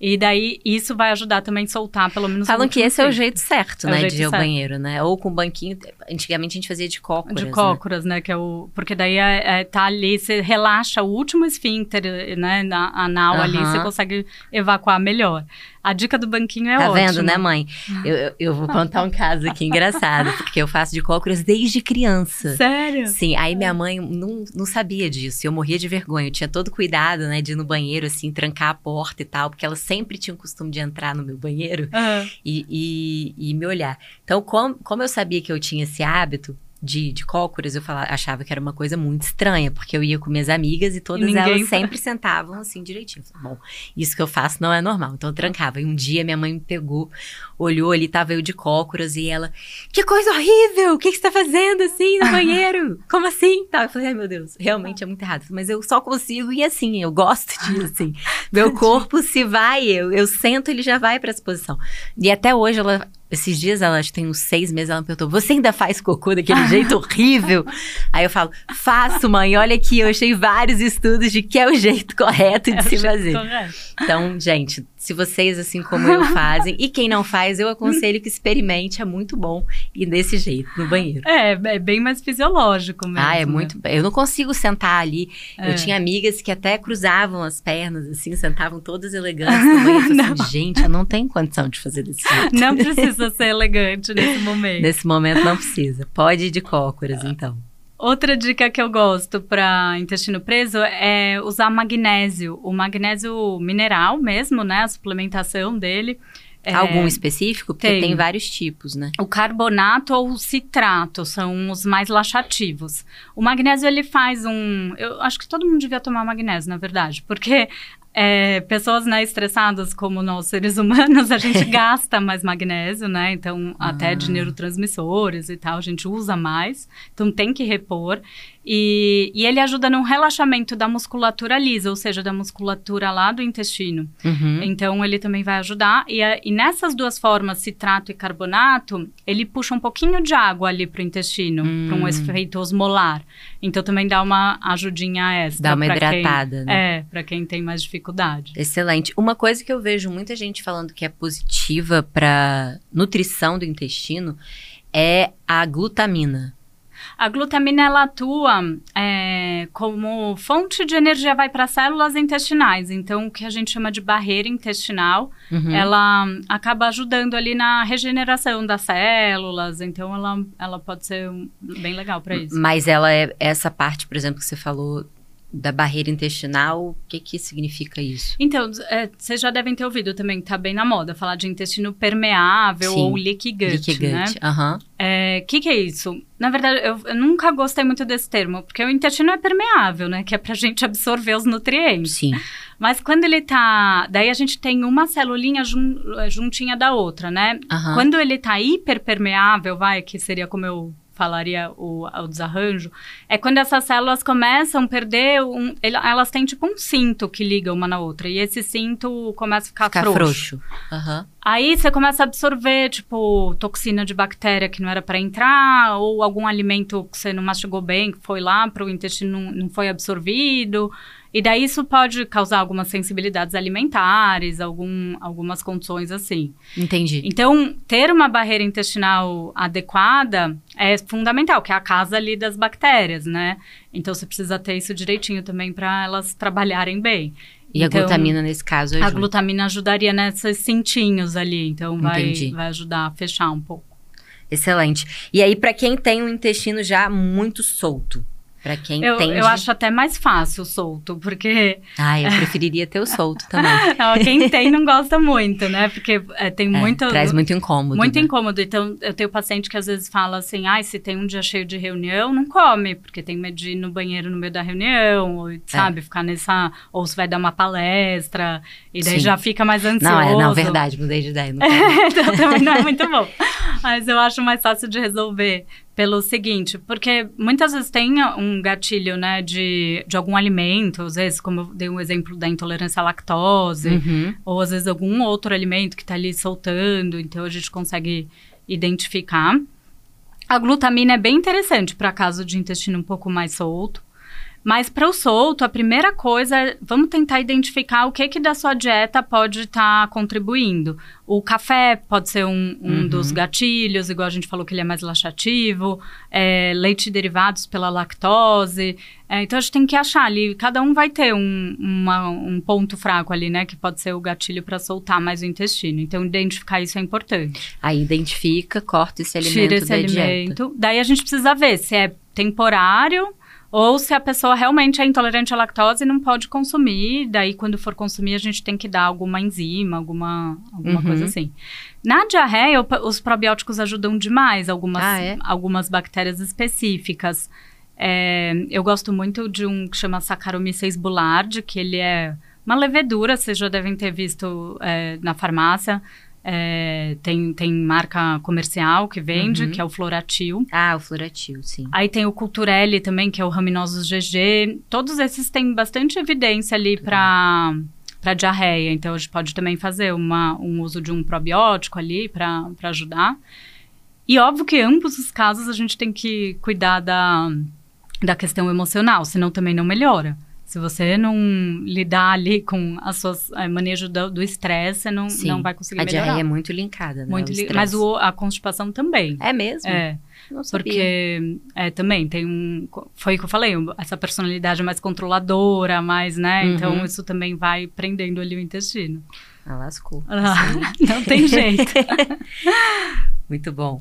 E daí isso vai ajudar também a soltar, pelo menos. Falam que esse é o jeito certo, é né? Jeito de ir ao banheiro, né? Ou com banquinho. Antigamente a gente fazia de cócoras. De né? cócoras, né? né? Que é o. Porque daí é, é, tá ali, você relaxa o último esfíncter, né? Na anal uhum. ali, você consegue evacuar melhor. A dica do banquinho é tá ótima. Tá vendo, né, mãe? Eu, eu, eu, vou contar um caso aqui engraçado, porque eu faço de cócoras desde criança. Sério? Sim, aí minha mãe não, não sabia disso, eu morria de vergonha. Eu tinha todo cuidado, né, de ir no banheiro, assim, trancar a porta e tal, porque ela sempre tinha o costume de entrar no meu banheiro uhum. e, e, e, me olhar. Então, como, como eu sabia que eu tinha esse hábito, de, de cócoras, eu falava, achava que era uma coisa muito estranha, porque eu ia com minhas amigas e todas e elas sempre sentavam assim direitinho. Bom, isso que eu faço não é normal. Então eu trancava. E um dia minha mãe me pegou, olhou ali, tava eu de cócoras e ela, que coisa horrível! O que, que você tá fazendo assim no banheiro? [laughs] Como assim? Tá, eu falei, ai meu Deus, realmente é muito errado. Mas eu só consigo e assim, eu gosto disso, assim. [laughs] Meu corpo se vai, eu, eu sento, ele já vai para essa posição. E até hoje ela esses dias, ela acho que tem uns seis meses, ela me perguntou: Você ainda faz cocô daquele [laughs] jeito horrível? Aí eu falo: Faço, mãe. Olha aqui, eu achei vários estudos de que é o jeito correto de é se fazer. Correto. Então, gente, se vocês, assim como eu, [laughs] fazem, e quem não faz, eu aconselho que experimente, é muito bom ir desse jeito, no banheiro. É, é bem mais fisiológico mesmo. Ah, é né? muito. Eu não consigo sentar ali. É. Eu tinha amigas que até cruzavam as pernas, assim, sentavam todas elegantes no banheiro. Eu [laughs] assim, gente, eu não tenho condição de fazer desse jeito. Não precisa ser elegante nesse momento. [laughs] Nesse momento não precisa. Pode ir de cócoras, então. Outra dica que eu gosto para intestino preso é usar magnésio, o magnésio mineral mesmo, né? A suplementação dele. É, Algum específico? Porque tem. tem. vários tipos, né? O carbonato ou o citrato são os mais laxativos. O magnésio, ele faz um... Eu acho que todo mundo devia tomar magnésio, na verdade. Porque é, pessoas né, estressadas como nós, seres humanos, a gente [laughs] gasta mais magnésio, né? Então, até de Ah. neurotransmissores e tal, a gente usa mais. Então, tem que repor. E, e ele ajuda no relaxamento da musculatura lisa, ou seja, da musculatura lá do intestino. Uhum. Então, ele também vai ajudar. E, a- e nessas duas formas, citrato e carbonato, ele puxa um pouquinho de água ali pro intestino, para um Hum. efeito osmolar. Então, também dá uma ajudinha extra. Dá uma pra quem- hidratada, né? É, para quem tem mais dificuldade. Excelente. Uma coisa que eu vejo muita gente falando que é positiva para nutrição do intestino é a glutamina. A glutamina ela atua é, como fonte de energia, vai para as células intestinais. Então, o que a gente chama de barreira intestinal, Uhum. ela acaba ajudando ali na regeneração das células. Então, ela, ela pode ser um- bem legal para isso. Mas ela é essa parte, por exemplo, que você falou da barreira intestinal, o que que significa isso? Então, é, vocês já devem ter ouvido também, tá bem na moda, falar de intestino permeável Sim. ou leaky gut, Leaky né? O que, que é isso? Na verdade, eu, eu nunca gostei muito desse termo, porque o intestino é permeável, né? Que é pra gente absorver os nutrientes. Sim. Mas quando ele tá. Daí a gente tem uma celulinha jun- juntinha da outra, né? Quando ele tá hiperpermeável, vai, que seria como eu falaria o, o desarranjo, é quando essas células começam a perder, um, elas têm tipo um cinto que liga uma na outra, e esse cinto começa a ficar, Ficar frouxo. frouxo. Aham. Aí você começa a absorver, tipo, toxina de bactéria que não era para entrar, ou algum alimento que você não mastigou bem, que foi lá para o intestino, não, não foi absorvido. E daí isso pode causar algumas sensibilidades alimentares, algum, algumas condições assim. Entendi. Então, ter uma barreira intestinal adequada é fundamental, que é a casa ali das bactérias, né? Então, você precisa ter isso direitinho também para elas trabalharem bem. E a Então, glutamina, nesse caso, A ajuda. glutamina ajudaria nesses cintinhos ali, então vai, Entendi. vai ajudar a fechar um pouco. Excelente. E aí, pra quem tem um intestino já muito solto, quem Eu, tem. eu acho até mais fácil solto, porque Ah, eu [laughs] preferiria ter o solto também. [laughs] quem tem não gosta muito, né? Porque é, tem É, muito. traz muito incômodo. Muito né? incômodo. Então, eu tenho paciente que às vezes fala assim: ai, se tem um dia cheio de reunião, não come, porque tem medo de ir no banheiro no meio da reunião, ou, É. sabe, ficar nessa. Ou se vai dar uma palestra, e daí Sim. já fica mais ansioso. Não, é, não, verdade, mudei de ideia. Não [laughs] então também não é muito bom. Mas eu acho mais fácil de resolver pelo seguinte, porque muitas vezes tem um gatilho, né, de, de algum alimento, às vezes, como eu dei um exemplo da intolerância à lactose, Uhum. ou às vezes algum outro alimento que está ali soltando, então a gente consegue identificar. A glutamina é bem interessante para caso de intestino um pouco mais solto. Mas para o solto, a primeira coisa é vamos tentar identificar o que que da sua dieta pode estar contribuindo. O café pode ser um, um Uhum. dos gatilhos, igual a gente falou que ele é mais laxativo, é, leite derivados pela lactose. É, então a gente tem que achar ali, cada um vai ter um, uma- um ponto fraco ali, né? Que pode ser o gatilho para soltar mais o intestino. Então identificar isso é importante. Aí identifica, corta esse alimento Tira esse da dieta. alimento. Daí a gente precisa ver se é temporário ou se a pessoa realmente é intolerante à lactose e não pode consumir. Daí, quando for consumir, a gente tem que dar alguma enzima, alguma, alguma Uhum. coisa assim. Na diarreia, os probióticos ajudam demais, algumas, Ah, é? algumas bactérias específicas. É, eu gosto muito de um que chama Saccharomyces boulardii, que ele é uma levedura, vocês já devem ter visto é, na farmácia. É, tem, tem marca comercial que vende, Uhum. que é o Floratil. Ah, o Floratil, sim. Aí tem o Culturelli também, que é o Raminosus GG. Todos esses têm bastante evidência ali para para diarreia. Então, a gente pode também fazer uma, um uso de um probiótico ali para ajudar. E óbvio que em ambos os casos a gente tem que cuidar da, da questão emocional, senão também não melhora. Se você não lidar ali com as suas é, manejo do estresse, você não, Sim. não vai conseguir A melhorar. diarreia é muito linkada, né? Muito li- mas o- a constipação também. É mesmo? É. Não sabia. Porque é, também tem um. Foi o que eu falei, essa personalidade mais controladora, mais, né? Uhum. Então isso também vai prendendo ali o intestino. Ah, lascou. Ah, [laughs] não tem jeito. [laughs] Muito bom.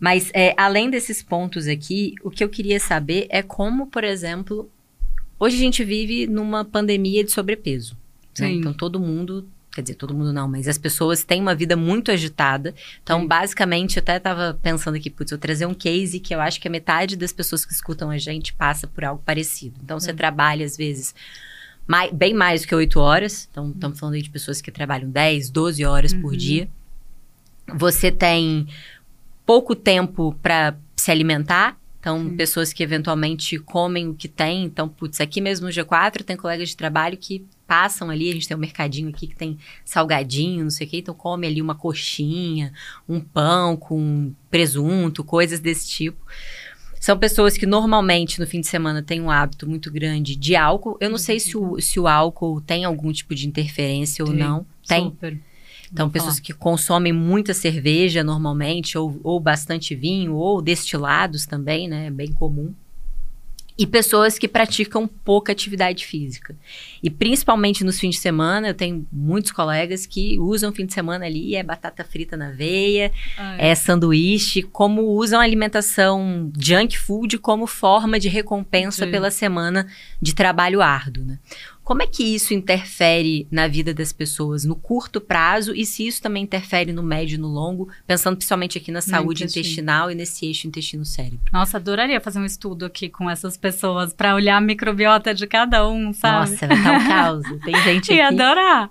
Mas, é, além desses pontos aqui, o que eu queria saber é como, por exemplo, hoje a gente vive numa pandemia de sobrepeso. né? Então, todo mundo quer dizer, todo mundo não, mas as pessoas têm uma vida muito agitada. Então, Sim. basicamente, eu até estava pensando aqui, putz, eu trazer um case que eu acho que a metade das pessoas que escutam a gente passa por algo parecido. Então, você trabalha, às vezes, mais, bem mais do que oito horas. Então, estamos falando aí de pessoas que trabalham 10, 12 horas uhum. por dia. Você tem pouco tempo para se alimentar. Então, Sim. pessoas que eventualmente comem o que tem. Então, putz, aqui mesmo no G4 tem colegas de trabalho que passam ali, a gente tem um mercadinho aqui que tem salgadinho, não sei o quê, então come ali uma coxinha, um pão com presunto, coisas desse tipo. São pessoas que normalmente no fim de semana têm um hábito muito grande de álcool. Eu não sei se o, se o álcool tem algum tipo de interferência ou não. Tem. Super. Então, Vou pessoas falar. que consomem muita cerveja normalmente, ou, ou bastante vinho, ou destilados também, né? É bem comum e pessoas que praticam pouca atividade física. E principalmente nos fins de semana, eu tenho muitos colegas que usam fim de semana ali, é batata frita na veia, é sanduíche, como usam a alimentação junk food como forma de recompensa Sim. pela semana de trabalho árduo, né? Como é que isso interfere na vida das pessoas no curto prazo e se isso também interfere no médio e no longo, pensando principalmente aqui na saúde intestinal e nesse eixo intestino-cérebro? Nossa, adoraria fazer um estudo aqui com essas pessoas para olhar a microbiota de cada um, sabe? Nossa, vai estar um caos. [laughs] Tem gente Ia adorar.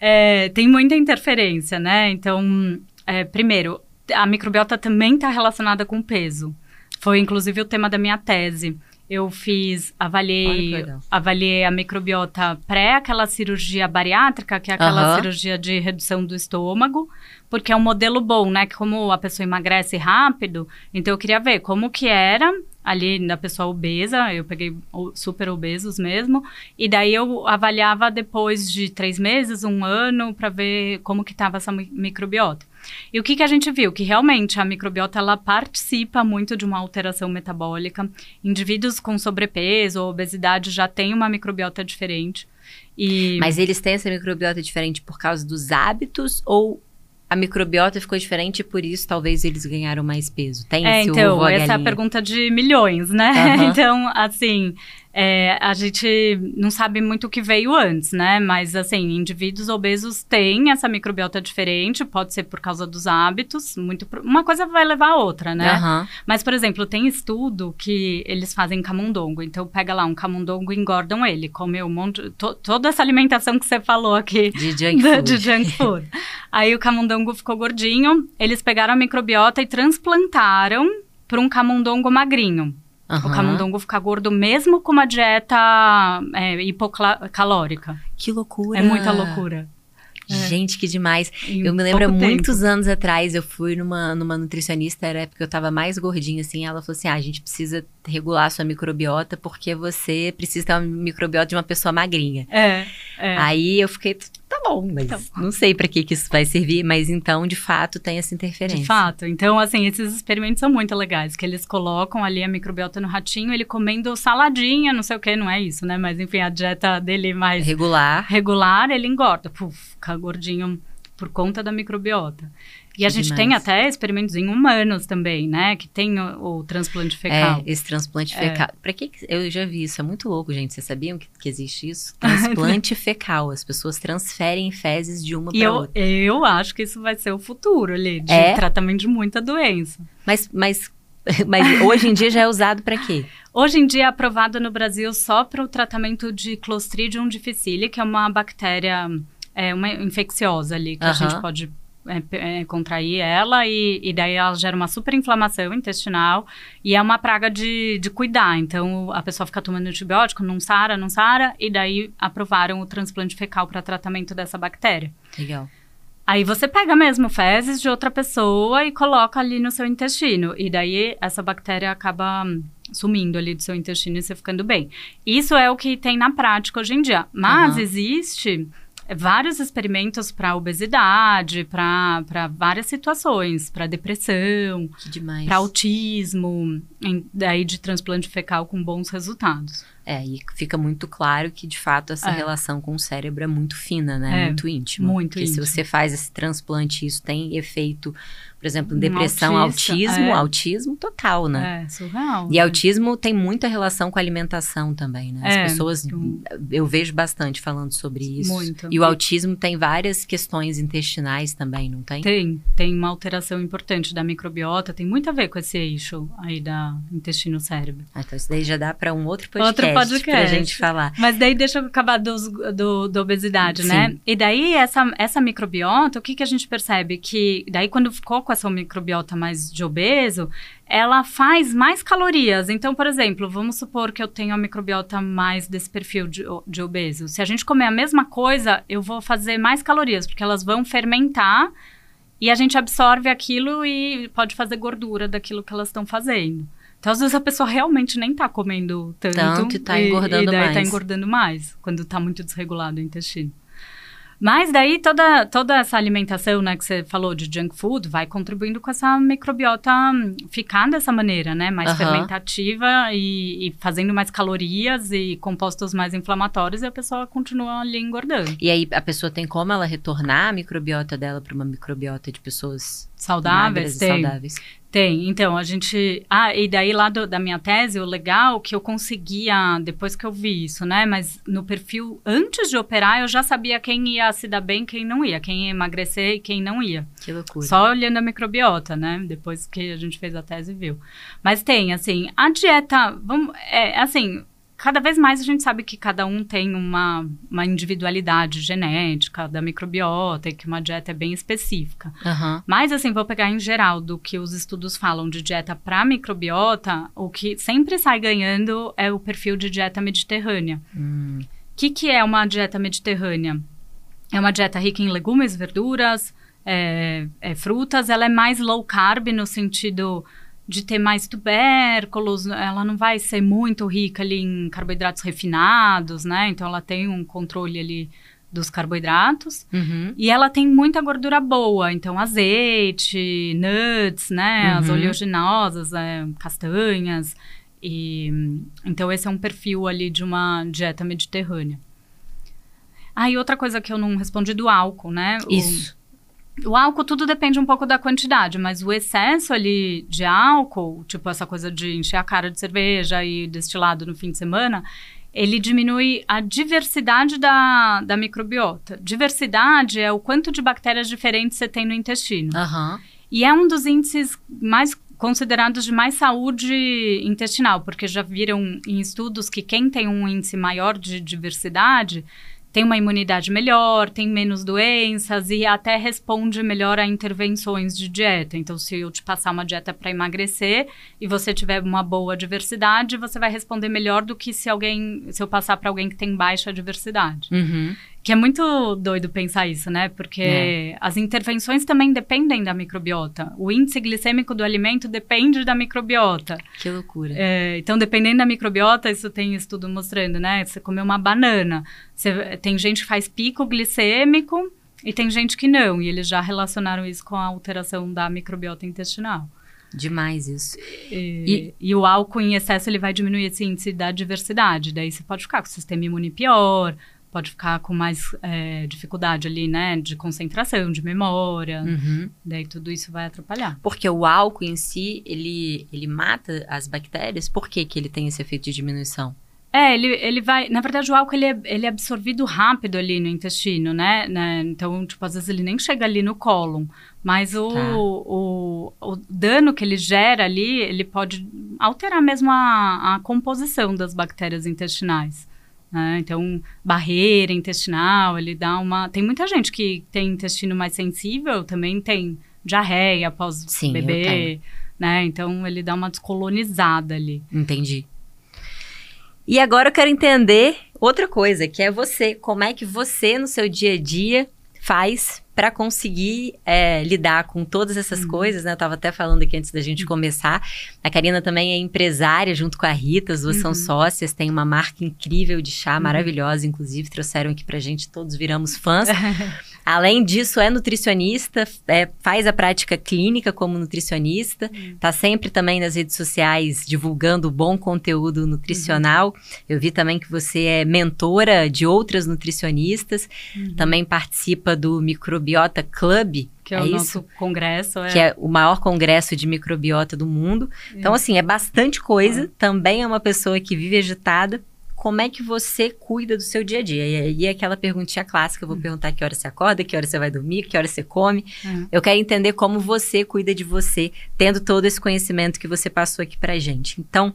É, tem muita interferência, né? Então, é, primeiro, a microbiota também está relacionada com peso. Foi inclusive o tema da minha tese eu fiz, avaliei, avaliei a microbiota pré aquela cirurgia bariátrica, que é aquela cirurgia de redução do estômago, porque é um modelo bom, né? Que como a pessoa emagrece rápido, então eu queria ver como que era ali da pessoa obesa, eu peguei super obesos mesmo, e daí eu avaliava depois de três meses, um ano, para ver como que estava essa microbiota. E o que, que a gente viu? Que realmente a microbiota ela participa muito de uma alteração metabólica. Indivíduos com sobrepeso ou obesidade já têm uma microbiota diferente. E... Mas eles têm essa microbiota diferente por causa dos hábitos ou a microbiota ficou diferente e por isso talvez eles ganharam mais peso? Tem é, então, essa é a pergunta de milhões, né? [laughs] Uhum. então, assim, é, a gente não sabe muito o que veio antes, né? Mas, assim, indivíduos obesos têm essa microbiota diferente, pode ser por causa dos hábitos, muito uma coisa vai levar a outra, né? Uhum. Mas, por exemplo, tem estudo que eles fazem camundongo. Então, pega lá um camundongo e engordam ele, come um monte... To, toda essa alimentação que você falou aqui. De junk [laughs] food. De junk food. Aí o camundongo ficou gordinho, eles pegaram a microbiota e transplantaram para um camundongo magrinho. Uhum. O camundongo fica gordo mesmo com uma dieta é, hipocalórica. Que loucura! É muita loucura. É. Gente, que demais. Em eu me lembro há muitos tempo. anos atrás, eu fui numa, numa nutricionista, era época que eu tava mais gordinha, assim, ela falou assim, ah, a gente precisa regular a sua microbiota, porque você precisa ter uma microbiota de uma pessoa magrinha. É, é. Aí eu fiquei, bom, mas então. não sei para que, que isso vai servir, mas então, de fato, tem essa interferência. De fato. Então, assim, esses experimentos são muito legais, que eles colocam ali a microbiota no ratinho, ele comendo saladinha, não sei o que, não é isso, né? Mas, enfim, a dieta dele mais... Regular. Regular, ele engorda. Puf, fica gordinho por conta da microbiota. E a gente demais. tem até experimentos em humanos também, né? Que tem o, o transplante fecal. É, esse transplante é. fecal. Pra que. Eu já vi isso, é muito louco, gente. Vocês sabiam que, que existe isso? [laughs] Transplante fecal. As pessoas transferem fezes de uma para outra. Eu acho que isso vai ser o futuro ali, de é? tratamento de muita doença. Mas, mas [laughs] mas hoje em dia já é usado para quê? Hoje em dia é aprovado no Brasil só para o tratamento de Clostridium difficile, que é uma bactéria, é uma infecciosa ali, que uh -huh. a gente pode é, é, contrair ela e, e, daí ela gera uma super inflamação intestinal e é uma praga de, de cuidar. Então a pessoa fica tomando antibiótico, não sara, não sara, e daí aprovaram o transplante fecal para tratamento dessa bactéria. Legal. Aí você pega mesmo fezes de outra pessoa e coloca ali no seu intestino. E daí essa bactéria acaba sumindo ali do seu intestino e você ficando bem. Isso é o que tem na prática hoje em dia. Mas uhum. existe vários experimentos para obesidade, para várias situações, para depressão, para autismo, em, daí de transplante fecal com bons resultados. É, e fica muito claro que, de fato, essa É. relação com o cérebro é muito fina, né? É, muito íntima. muito Porque se íntima. você faz esse transplante, isso tem efeito, por exemplo, em Um depressão, autista, autismo, é. autismo total, né? É, surreal. E autismo tem muita relação com a alimentação também, né? As É, pessoas, então- eu vejo bastante falando sobre isso. Muito. E o autismo tem várias questões intestinais também, não tem? Tem, tem uma alteração importante da microbiota, tem muito a ver com esse eixo aí da intestino-cérebro. Ah, então isso daí já dá para um outro podcast, Outro pra podcast. gente falar. Mas daí deixa eu acabar dos, do, da obesidade, né? Sim. E daí essa, essa microbiota, o que, que a gente percebe? Que daí quando ficou com essa microbiota mais de obeso, ela faz mais calorias. Então, por exemplo, vamos supor que eu tenho a microbiota mais desse perfil de, de obeso. Se a gente comer a mesma coisa, eu vou fazer mais calorias, porque elas vão fermentar e a gente absorve aquilo e pode fazer gordura daquilo que elas estão fazendo. Então, às vezes, a pessoa realmente nem tá comendo tanto. Tanto e tá engordando e daí mais. tá engordando mais, quando tá muito desregulado o intestino. Mas daí toda, toda essa alimentação, né, que você falou de junk food, vai contribuindo com essa microbiota hum, ficar dessa maneira, né, mais fermentativa e, e fazendo mais calorias e compostos mais inflamatórios e a pessoa continua ali engordando. E aí a pessoa tem como ela retornar a microbiota dela para uma microbiota de pessoas Saudáveis? Tem. saudáveis? Tem, então, a gente. Ah, e daí lá do- da minha tese, o legal que eu conseguia, depois que eu vi isso, né? Mas no perfil, antes de operar, eu já sabia quem ia se dar bem, quem não ia, quem ia emagrecer e quem não ia. Que loucura. Só olhando a microbiota, né? Depois que a gente fez a tese, viu. Mas tem, assim, a dieta, vamos, é, assim, cada vez mais a gente sabe que cada um tem uma, uma individualidade genética da microbiota e que uma dieta é bem específica. Aham. Mas, assim, vou pegar em geral do que os estudos falam de dieta para microbiota, o que sempre sai ganhando é o perfil de dieta mediterrânea. Hum. O que, que é uma dieta mediterrânea? É uma dieta rica em legumes, verduras, é, é, frutas. Ela é mais low carb no sentido de ter mais tubérculos. Ela não vai ser muito rica ali em carboidratos refinados, né? Então ela tem um controle ali dos carboidratos. Uhum. E ela tem muita gordura boa, então azeite, nuts, né? As Uhum. oleaginosas, é, castanhas. E então esse é um perfil ali de uma dieta mediterrânea. Ah, e outra coisa que eu não respondi do álcool, né? Isso. o álcool tudo depende um pouco da quantidade, mas o excesso ali de álcool, tipo essa coisa de encher a cara de cerveja e destilado no fim de semana, ele diminui a diversidade da, da microbiota. Diversidade é o quanto de bactérias diferentes você tem no intestino. Aham. E é um dos índices mais considerados de mais saúde intestinal, porque já viram em estudos que quem tem um índice maior de diversidade tem uma imunidade melhor, tem menos doenças e até responde melhor a intervenções de dieta. Então, se eu te passar uma dieta para emagrecer e você tiver uma boa diversidade, você vai responder melhor do que se alguém, se eu passar para alguém que tem baixa diversidade. Uhum. Que é muito doido pensar isso, né? Porque É. as intervenções também dependem da microbiota. O índice glicêmico do alimento depende da microbiota. Que loucura. É, então, dependendo da microbiota, isso tem estudo mostrando, né? Você comer uma banana, você- tem gente que faz pico glicêmico e tem gente que não. E eles já relacionaram isso com a alteração da microbiota intestinal. Demais isso. E, e o álcool em excesso ele vai diminuir esse índice da diversidade. Daí você pode ficar com o sistema imune pior, pode ficar com mais é, dificuldade ali, né? De concentração, de memória. Uhum. Daí tudo isso vai atrapalhar. Porque o álcool em si, ele, ele mata as bactérias? Por que, que ele tem esse efeito de diminuição? É, ele, ele vai. Na verdade, o álcool ele é, ele é absorvido rápido ali no intestino, né? né? Então, tipo, às vezes ele nem chega ali no cólon. Mas o, Tá. o, o dano que ele gera ali, ele pode alterar mesmo a, a composição das bactérias intestinais. Né? Então, barreira intestinal, ele dá uma. Tem muita gente que tem intestino mais sensível, também tem diarreia após Sim, beber. Né? Então, ele dá uma descolonizada ali. Entendi. E agora eu quero entender outra coisa, que é você. Como é que você, no seu dia a dia, faz para conseguir é, lidar com todas essas coisas, né? Eu tava até falando aqui antes da gente começar. A Karina também é empresária junto com a Rita, as duas são Uhum. sócias, tem uma marca incrível de chá, maravilhosa, inclusive trouxeram aqui pra gente, todos viramos fãs. [laughs] Além disso, é nutricionista, é, faz a prática clínica como nutricionista, está hum. sempre também nas redes sociais divulgando bom conteúdo nutricional. Uhum. Eu vi também que você é mentora de outras nutricionistas, uhum. também participa do Microbiota Club, que é, é o isso? nosso congresso. É. Que é o maior congresso de microbiota do mundo. É. Então, assim, é bastante coisa. É. Também é uma pessoa que vive agitada. Como é que você cuida do seu dia a dia? E aí, aquela perguntinha clássica, eu vou hum. perguntar que hora você acorda, que hora você vai dormir, que hora você come. Hum. Eu quero entender como você cuida de você, tendo todo esse conhecimento que você passou aqui pra gente. Então,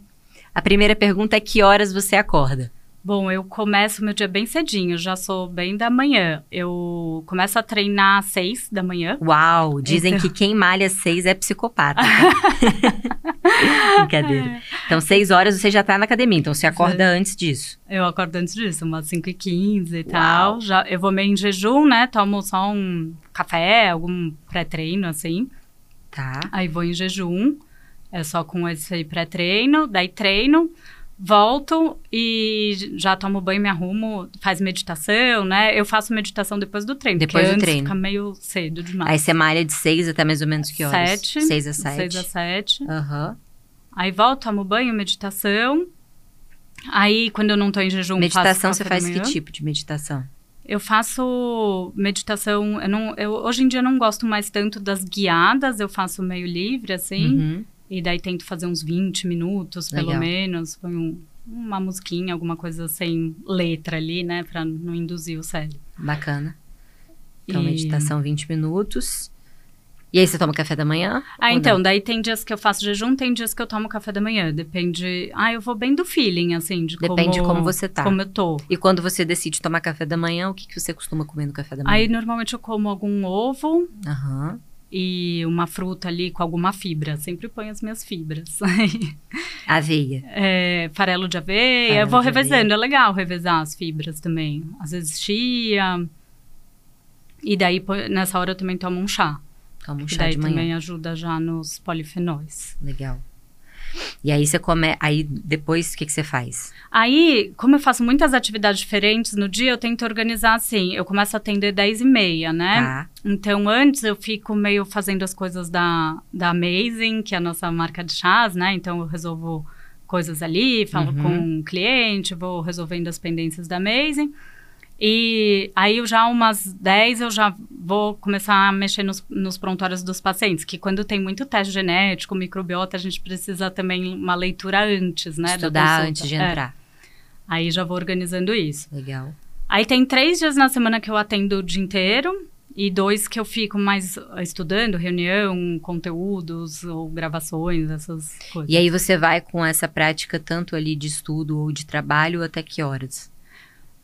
a primeira pergunta é que horas você acorda? Bom, eu começo meu dia bem cedinho, já sou bem da manhã. Eu começo a treinar às seis da manhã. Uau! Dizem então... que quem malha às seis é psicopata. [laughs] Brincadeira. Então, seis horas você já tá na academia, então você acorda antes disso. Eu acordo antes disso, umas cinco e quinze e tal. Já, eu vou meio em jejum, né? Tomo só um café, algum pré-treino, assim. Tá. Aí vou em jejum, é só com esse pré-treino, daí treino volto e já tomo banho, me arrumo, faz meditação, né? Eu faço meditação depois do treino. Depois do treino. fica meio cedo demais. Aí você malha de seis até mais ou menos que horas? Sete. Seis a sete. Seis a sete. Aham. Uhum. Aí volto, tomo banho, meditação. Aí, quando eu não tô em jejum, Meditação, você faz que tipo de meditação? Eu faço meditação, eu não, eu, hoje em dia eu não gosto mais tanto das guiadas, eu faço meio livre, assim. Uhum. E daí tento fazer uns 20 minutos, pelo Legal. menos. Põe um, uma musiquinha, alguma coisa sem letra ali, né? Pra não induzir o cérebro. Bacana. Então, e... meditação 20 minutos. E aí você toma café da manhã? Ah, então, não? daí tem dias que eu faço jejum, tem dias que eu tomo café da manhã. Depende. Ah, eu vou bem do feeling, assim, de Depende como. De como você tá. Como eu tô. E quando você decide tomar café da manhã, o que, que você costuma comer no café da manhã? Aí normalmente eu como algum ovo. Aham e uma fruta ali com alguma fibra. Sempre ponho as minhas fibras. [laughs] aveia. É, farelo de aveia. Farelo eu vou revezando. Aveia. É legal revezar as fibras também. Às vezes chia. E daí, nessa hora, eu também tomo um chá. Toma um chá daí de manhã. também ajuda já nos polifenóis. Legal. E aí você come. Aí depois o que, que você faz? Aí, como eu faço muitas atividades diferentes no dia, eu tento organizar assim. Eu começo a atender 10 e meia, né? Tá. Então, antes eu fico meio fazendo as coisas da, da Amazing, que é a nossa marca de chás, né? Então eu resolvo coisas ali, falo uhum. com um cliente, vou resolvendo as pendências da Amazing. E aí, já umas 10, eu já vou começar a mexer nos, nos prontuários dos pacientes, que quando tem muito teste genético, microbiota, a gente precisa também uma leitura antes, né? Estudar antes de é. entrar. É. Aí já vou organizando isso. Legal. Aí tem três dias na semana que eu atendo o dia inteiro e dois que eu fico mais estudando, reunião, conteúdos ou gravações, essas coisas. E aí você vai com essa prática tanto ali de estudo ou de trabalho até que horas?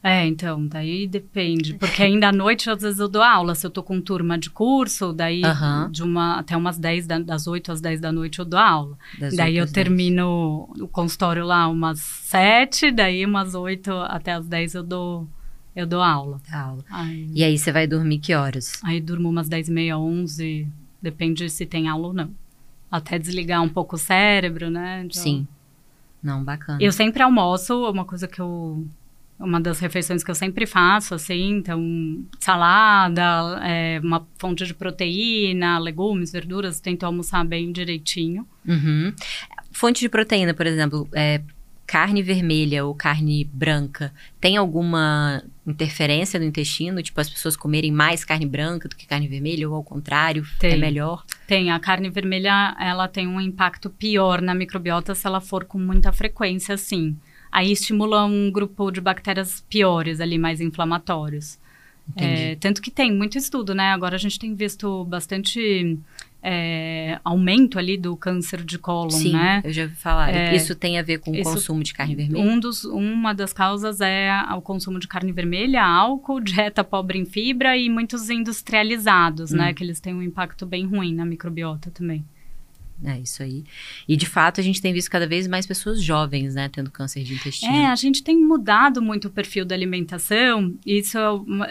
É, então, daí depende. Porque ainda à noite, às vezes, eu dou aula. Se eu tô com turma de curso, daí de uma até umas 10, da, das 8 às 10 da noite eu dou aula. Das daí eu termino 10. o consultório lá umas 7, daí umas 8 até as 10 eu dou, eu dou aula. aula. Aí, e aí você vai dormir que horas? Aí durmo umas 10 e meia, 11, depende se tem aula ou não. Até desligar um pouco o cérebro, né? Então, Sim. Não, bacana. Eu sempre almoço, uma coisa que eu uma das refeições que eu sempre faço, assim, então, salada, é, uma fonte de proteína, legumes, verduras, tento almoçar bem direitinho. Uhum. Fonte de proteína, por exemplo, é, carne vermelha ou carne branca, tem alguma interferência no intestino? Tipo, as pessoas comerem mais carne branca do que carne vermelha ou ao contrário, é tem. é melhor? Tem, a carne vermelha, ela tem um impacto pior na microbiota se ela for com muita frequência, sim aí estimula um grupo de bactérias piores ali, mais inflamatórios. É, tanto que tem muito estudo, né? Agora a gente tem visto bastante é, aumento ali do câncer de cólon, Sim, né? eu já ouvi falar. É, isso tem a ver com o consumo de carne vermelha? Um dos, uma das causas é o consumo de carne vermelha, álcool, [laughs] dieta pobre em fibra e muitos industrializados, né? hum. né? Que eles têm um impacto bem ruim na microbiota também. É isso aí. E de fato a gente tem visto cada vez mais pessoas jovens, né, tendo câncer de intestino. É, a gente tem mudado muito o perfil da alimentação. Isso,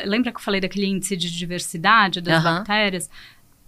lembra que eu falei daquele índice de diversidade das bactérias?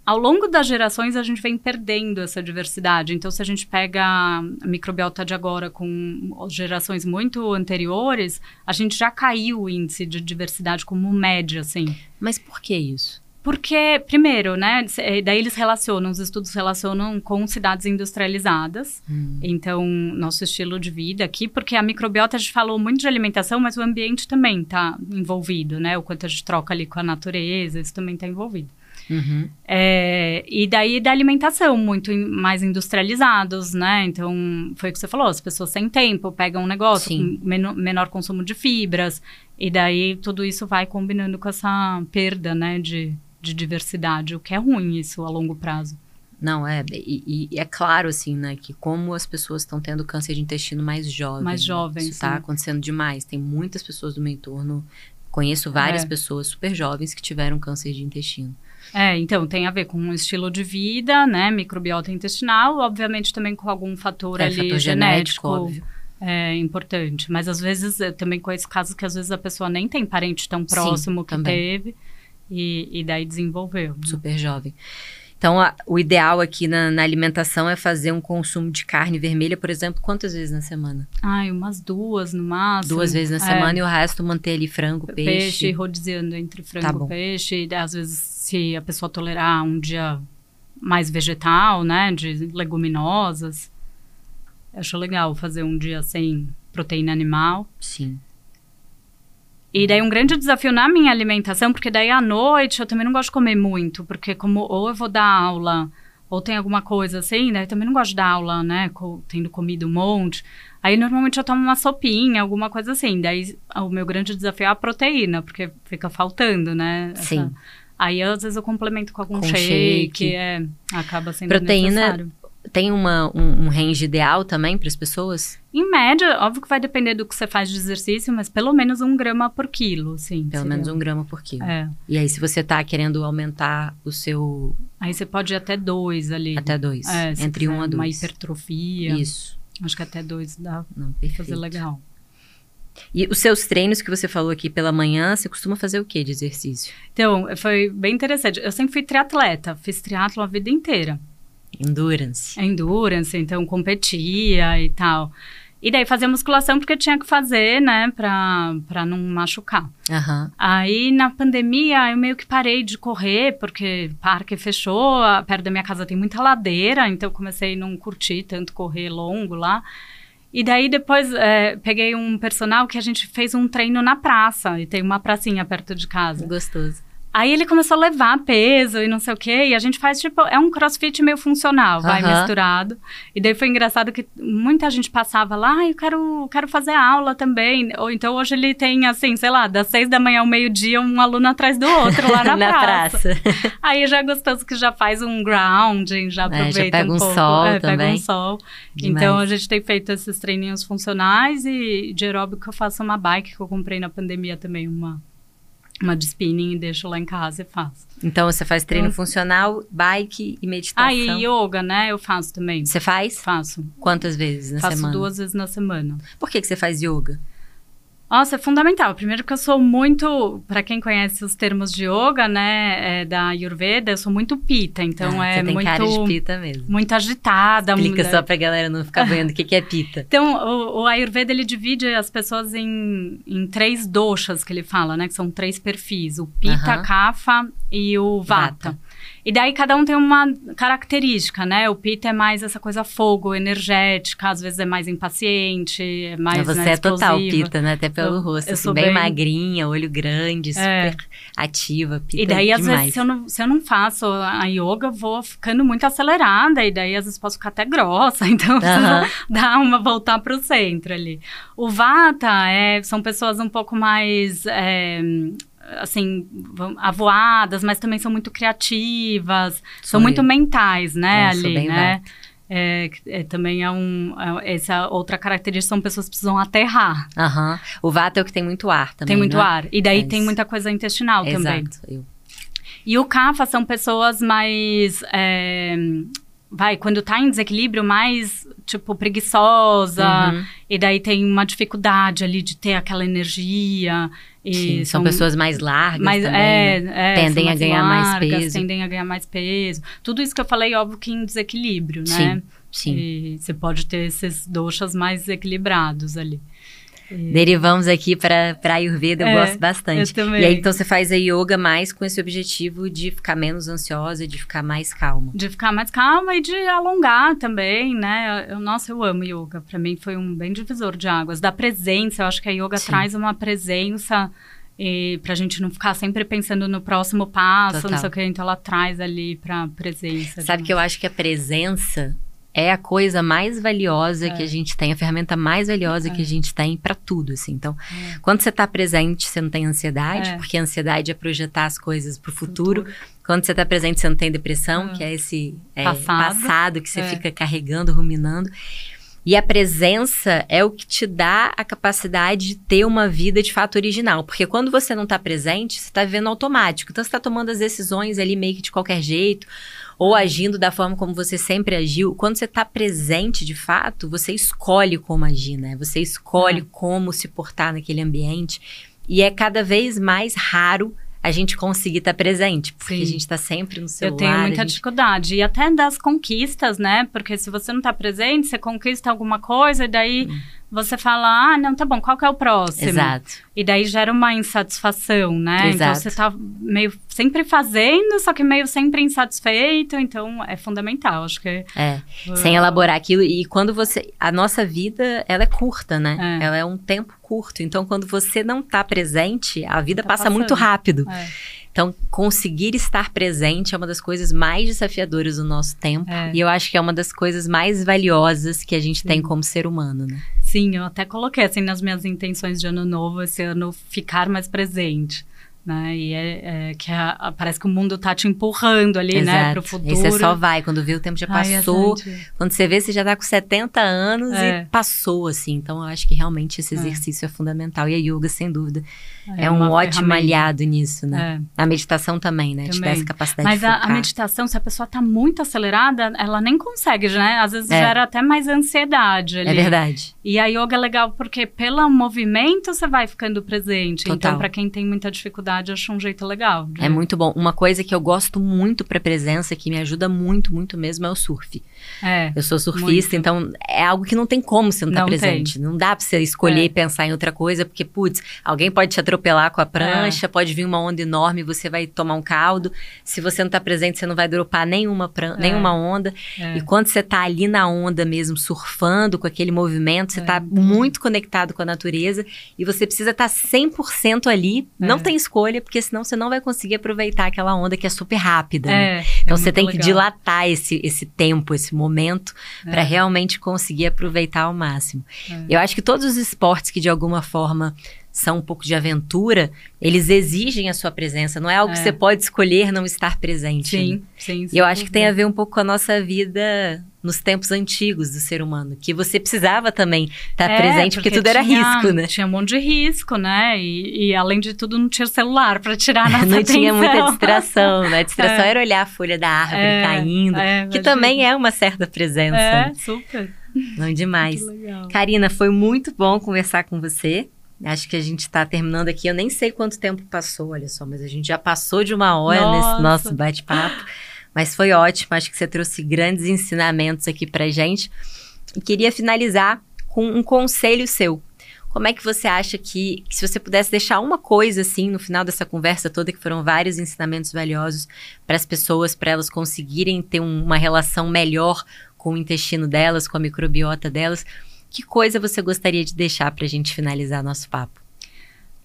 ao longo das gerações a gente vem perdendo essa diversidade. Então, se a gente pega a microbiota de agora com gerações muito anteriores, a gente já caiu o índice de diversidade como média, assim. Mas por que isso? Porque, primeiro, né, eh, daí eles relacionam, os estudos relacionam com cidades industrializadas. Hum. Então, nosso estilo de vida aqui, porque a microbiota a gente falou muito de alimentação, mas o ambiente também está envolvido, né? O quanto a gente troca ali com a natureza, isso também está envolvido. Uhum. É, e daí da alimentação, muito in, mais industrializados, né? Então, foi o que você falou, as pessoas sem tempo pegam um negócio Sim. com menor, menor consumo de fibras, e daí tudo isso vai combinando com essa perda, né, de, de diversidade, o que é ruim isso a longo prazo. Não, é, e, e, é claro, assim, né, que como as pessoas estão tendo câncer de intestino mais jovem. Mais jovens, Isso está acontecendo demais. Tem muitas pessoas do meu entorno, conheço várias é. pessoas super jovens que tiveram câncer de intestino. É, então tem a ver com o estilo de vida, né, microbiota intestinal, obviamente também com algum fator é, ali fator genético, genético é importante. Mas às vezes também com esse caso que às vezes a pessoa nem tem parente tão próximo Sim, que também. teve e, e daí desenvolveu. Né? Super jovem. Então, a, o ideal aqui na, na, alimentação é fazer um consumo de carne vermelha, por exemplo, quantas vezes na semana? Ai, umas duas no máximo. Duas vezes na é. semana e o resto manter ali frango, peixe. Peixe, rodiziando entre frango tá e peixe. E, às vezes, se a pessoa tolerar um dia mais vegetal, né, de leguminosas. Acho legal fazer um dia sem proteína animal. Sim. E daí um grande desafio na minha alimentação, porque daí à noite eu também não gosto de comer muito, porque como ou eu vou dar aula, ou tem alguma coisa assim, daí eu também não gosto de dar aula, né, co tendo comido um monte. Aí normalmente eu tomo uma sopinha, alguma coisa assim. Daí o meu grande desafio é a proteína, porque fica faltando, né? Essa... Sim. Aí às vezes eu complemento com algum com shake, shake, é, acaba sendo proteína, necessário tem uma, um, um range ideal também para as pessoas? Em média, óbvio que vai depender do que você faz de exercício, mas pelo menos um grama por quilo, sim. Pelo seria. menos um grama por quilo. É. E aí, se você está querendo aumentar o seu... Aí você pode ir até dois ali. Até dois. É, Entre um a dois. Uma hipertrofia. Isso. Acho que até dois dá Não, perfeito. fazer legal. E os seus treinos que você falou aqui pela manhã, você costuma fazer o que de exercício? Então, foi bem interessante. Eu sempre fui triatleta, fiz triatlo a vida inteira. Endurance. Endurance, então competia e tal. E daí fazia musculação porque tinha que fazer, né, pra, pra não machucar. Uhum. Aí na pandemia eu meio que parei de correr, porque o parque fechou, perto da minha casa tem muita ladeira, então comecei a não curtir tanto correr longo lá. E daí depois é, peguei um personal que a gente fez um treino na praça, e tem uma pracinha perto de casa. Gostoso. Aí ele começou a levar peso e não sei o quê. E a gente faz, tipo, é um crossfit meio funcional, vai uhum. misturado. E daí foi engraçado que muita gente passava lá, ah, eu quero, quero fazer aula também. Ou então hoje ele tem, assim, sei lá, das seis da manhã ao meio-dia, um aluno atrás do outro lá [laughs] na, na praça. praça. [laughs] Aí já é gostoso que já faz um grounding, já aproveita é, já pega um, um pouco. sol é, também. Pega um sol. Demais. Então a gente tem feito esses treininhos funcionais e de aeróbico eu faço uma bike que eu comprei na pandemia também, uma uma de spinning e deixo lá em casa e faço. Então você faz treino então, funcional, bike e meditação. Ah, e yoga, né? Eu faço também. Você faz? Faço. Quantas vezes na faço semana? Faço duas vezes na semana. Por que, que você faz yoga? Nossa, é fundamental. Primeiro que eu sou muito, para quem conhece os termos de yoga, né, é, da Ayurveda, eu sou muito pita, então ah, é tem muito cara de pita mesmo. Muito agitada. Explica muito... só pra galera não ficar [laughs] vendo o que, que é pita. Então, o, o, Ayurveda ele divide as pessoas em, em três doshas que ele fala, né, que são três perfis, o pita, uh -huh. kapha e o vata. vata. E daí cada um tem uma característica, né? O Pita é mais essa coisa fogo, energética, às vezes é mais impaciente, é mais. Você né, é total Pita, né? Até pelo eu, rosto. Eu assim, bem, bem, magrinha, olho grande, super é. ativa, Pita. E daí, demais. às vezes, se eu, não, se eu não faço a yoga, eu vou ficando muito acelerada, e daí às vezes posso ficar até grossa, [laughs] então uh -huh. dar uma voltar para o centro ali. O Vata é, são pessoas um pouco mais. É, assim, avoadas, mas também são muito criativas, são muito mentais, né, ali, né? É, é, também é um. É, essa outra característica são pessoas que precisam aterrar. Uhum. O vata é o que tem muito ar também. Tem muito né? ar. E daí tem muita coisa intestinal Exato. também. Eu. E o kapha são pessoas mais. É, vai, quando tá em desequilíbrio, mais tipo, preguiçosa, uhum. e daí tem uma dificuldade ali de ter aquela energia. Sim, são, são, pessoas mais largas mais, também, é, né? é, tendem a ganhar largas, mais peso. Tendem a ganhar mais peso. Tudo isso que eu falei, óbvio que em desequilíbrio, né? Sim, sim. E você pode ter esses doxas mais equilibrados ali. Derivamos aqui para Ayurveda, eu é, gosto bastante. Eu também. E aí, então, você faz a yoga mais com esse objetivo de ficar menos ansiosa, de ficar mais calma. De ficar mais calma e de alongar também, né? Eu, nossa, eu amo yoga. Para mim foi um bem divisor de águas. Da presença, eu acho que a yoga Sim. traz uma presença e pra gente não ficar sempre pensando no próximo passo, Total. não sei o que, então ela traz ali pra presença. Sabe que eu acho que a presença é a coisa mais valiosa é. que a gente tem, a ferramenta mais valiosa é. que a gente tem para tudo, assim. Então, é. quando você está presente, você não tem ansiedade, é. porque a ansiedade é projetar as coisas para o futuro. futuro. Quando você está presente, você não tem depressão, é. que é esse é, passado. passado. que você fica carregando, ruminando. E a presença é o que te dá a capacidade de ter uma vida de fato original. Porque quando você não está presente, você está vivendo automático. Então, você está tomando as decisões ali meio que de qualquer jeito ou agindo da forma como você sempre agiu. Quando você está presente de fato, você escolhe como agir, né? Você escolhe é. como se portar naquele ambiente. E é cada vez mais raro a gente conseguir estar tá presente, porque Sim. a gente está sempre no celular. Eu tenho muita gente... dificuldade. E até das conquistas, né? Porque se você não está presente, você conquista alguma coisa e daí. Hum você fala, ah, não, tá bom, qual que é o próximo? Exato. E daí gera uma insatisfação, né? Então, Exato. Então você tá meio sempre fazendo, só que meio sempre insatisfeito, então é fundamental, acho que... É, uh... sem elaborar aquilo. E quando você... A nossa vida, ela é curta, né? É. Ela é um tempo curto. Então, quando você não tá presente, a vida tá passa passando. muito rápido. É. Então, conseguir estar presente é uma das coisas mais desafiadoras do nosso tempo. É. E eu acho que é uma das coisas mais valiosas que a gente Sim. tem como ser humano, né? Sim, eu até coloquei assim nas minhas intenções de ano novo esse ano ficar mais presente né? E é, é que a, a, parece que o mundo tá te empurrando ali, Exato. né, pro futuro. E você só vai, quando vê o tempo já passou. Ai, quando você vê, você já tá com 70 anos é. e passou, assim. Então, eu acho que realmente esse é. exercício é, fundamental. E a yoga, sem dúvida, é, é um ótimo aliado nisso, né? É. A meditação também, né? Também. Te dá essa capacidade Mas de a, a, meditação, se a pessoa tá muito acelerada, ela nem consegue, né? Às vezes gera até mais ansiedade ali. É verdade. E a yoga é legal porque pelo movimento você vai ficando presente. Então, Total. Então, para quem tem muita dificuldade acho um jeito legal. De... É muito bom. Uma coisa que eu gosto muito para presença, que me ajuda muito, muito mesmo, é o surf. É, eu sou surfista, muito. então é algo que não tem como você não estar tá presente. Tem. Não dá para você escolher é. e pensar em outra coisa, porque, putz, alguém pode te atropelar com a prancha, é. pode vir uma onda enorme, você vai tomar um caldo. Se você não tá presente, você não vai dropar nenhuma, pran... É. nenhuma onda. É. E quando você tá ali na onda mesmo, surfando com aquele movimento, você tá muito conectado com a natureza e você precisa estar tá 100% ali. Não tem escolha porque senão você não vai conseguir aproveitar aquela onda que é super rápida. É, né? Então é você tem legal. que dilatar esse, esse tempo, esse momento, é. para realmente conseguir aproveitar ao máximo. É. Eu acho que todos os esportes que de alguma forma são um pouco de aventura, eles exigem a sua presença. Não é algo é. que você pode escolher não estar presente. Sim, né? sim. E eu acho que tem a ver um pouco com a nossa vida nos tempos antigos do ser humano, que você precisava também estar é, presente, porque, porque tudo era risco, né? Tinha um monte de risco, né? E, e além de tudo, não tinha celular para tirar [laughs] nossa Não atenção. tinha muita distração, né? A distração é. era olhar a folha da árvore é, caindo, é, que também é uma certa presença. É, super. Não [laughs] demais. Karina, foi muito bom conversar com você. Acho que a gente está terminando aqui. Eu nem sei quanto tempo passou, olha só, mas a gente já passou de uma hora Nossa. nesse nosso bate-papo. Mas foi ótimo, acho que você trouxe grandes ensinamentos aqui pra gente. E queria finalizar com um conselho seu. Como é que você acha que, que, se você pudesse deixar uma coisa assim no final dessa conversa toda, que foram vários ensinamentos valiosos para as pessoas, para elas conseguirem ter um, uma relação melhor com o intestino delas, com a microbiota delas, que coisa você gostaria de deixar para a gente finalizar nosso papo?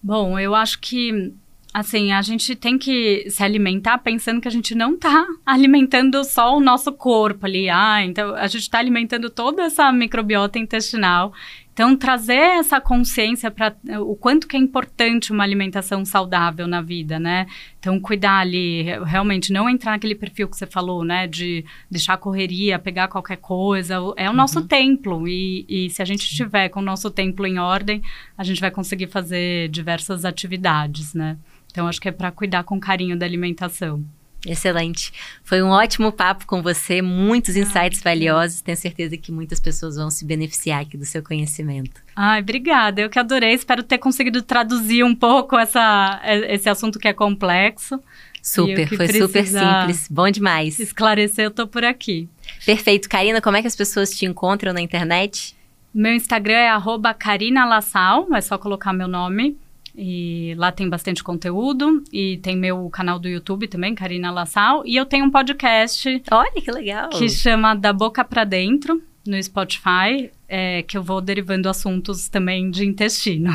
Bom, eu acho que assim, a gente tem que se alimentar pensando que a gente não tá alimentando só o nosso corpo ali. Ah, então a gente está alimentando toda essa microbiota intestinal. Então, trazer essa consciência para o quanto que é importante uma alimentação saudável na vida, né? Então, cuidar ali, realmente não entrar naquele perfil que você falou, né? De deixar a correria, pegar qualquer coisa. É o nosso uhum. templo. E, e se a gente estiver com o nosso templo em ordem, a gente vai conseguir fazer diversas atividades, né? Então, acho que é para cuidar com carinho da alimentação. Excelente. Foi um ótimo papo com você, muitos insights ah, valiosos. Tenho certeza que muitas pessoas vão se beneficiar aqui do seu conhecimento. Ai, obrigada. Eu que adorei. Espero ter conseguido traduzir um pouco essa, esse assunto que é complexo. Super, foi super simples. Bom demais. Esclarecer, eu tô por aqui. Perfeito. Karina, como é que as pessoas te encontram na internet? Meu Instagram é arroba Karina Lassal, é só colocar meu nome. E lá tem bastante conteúdo. E tem meu canal do YouTube também, Karina Lassal. E eu tenho um podcast. Olha que legal! Que chama Da Boca para Dentro, no Spotify, é, que eu vou derivando assuntos também de intestino.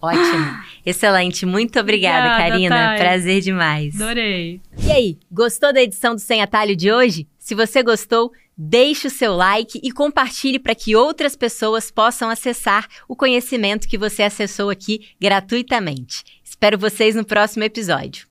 Ótimo. Excelente. Muito obrigada, obrigada Karina. Thay. Prazer demais. Adorei. E aí, gostou da edição do Sem Atalho de hoje? Se você gostou, deixe o seu like e compartilhe para que outras pessoas possam acessar o conhecimento que você acessou aqui gratuitamente. Espero vocês no próximo episódio.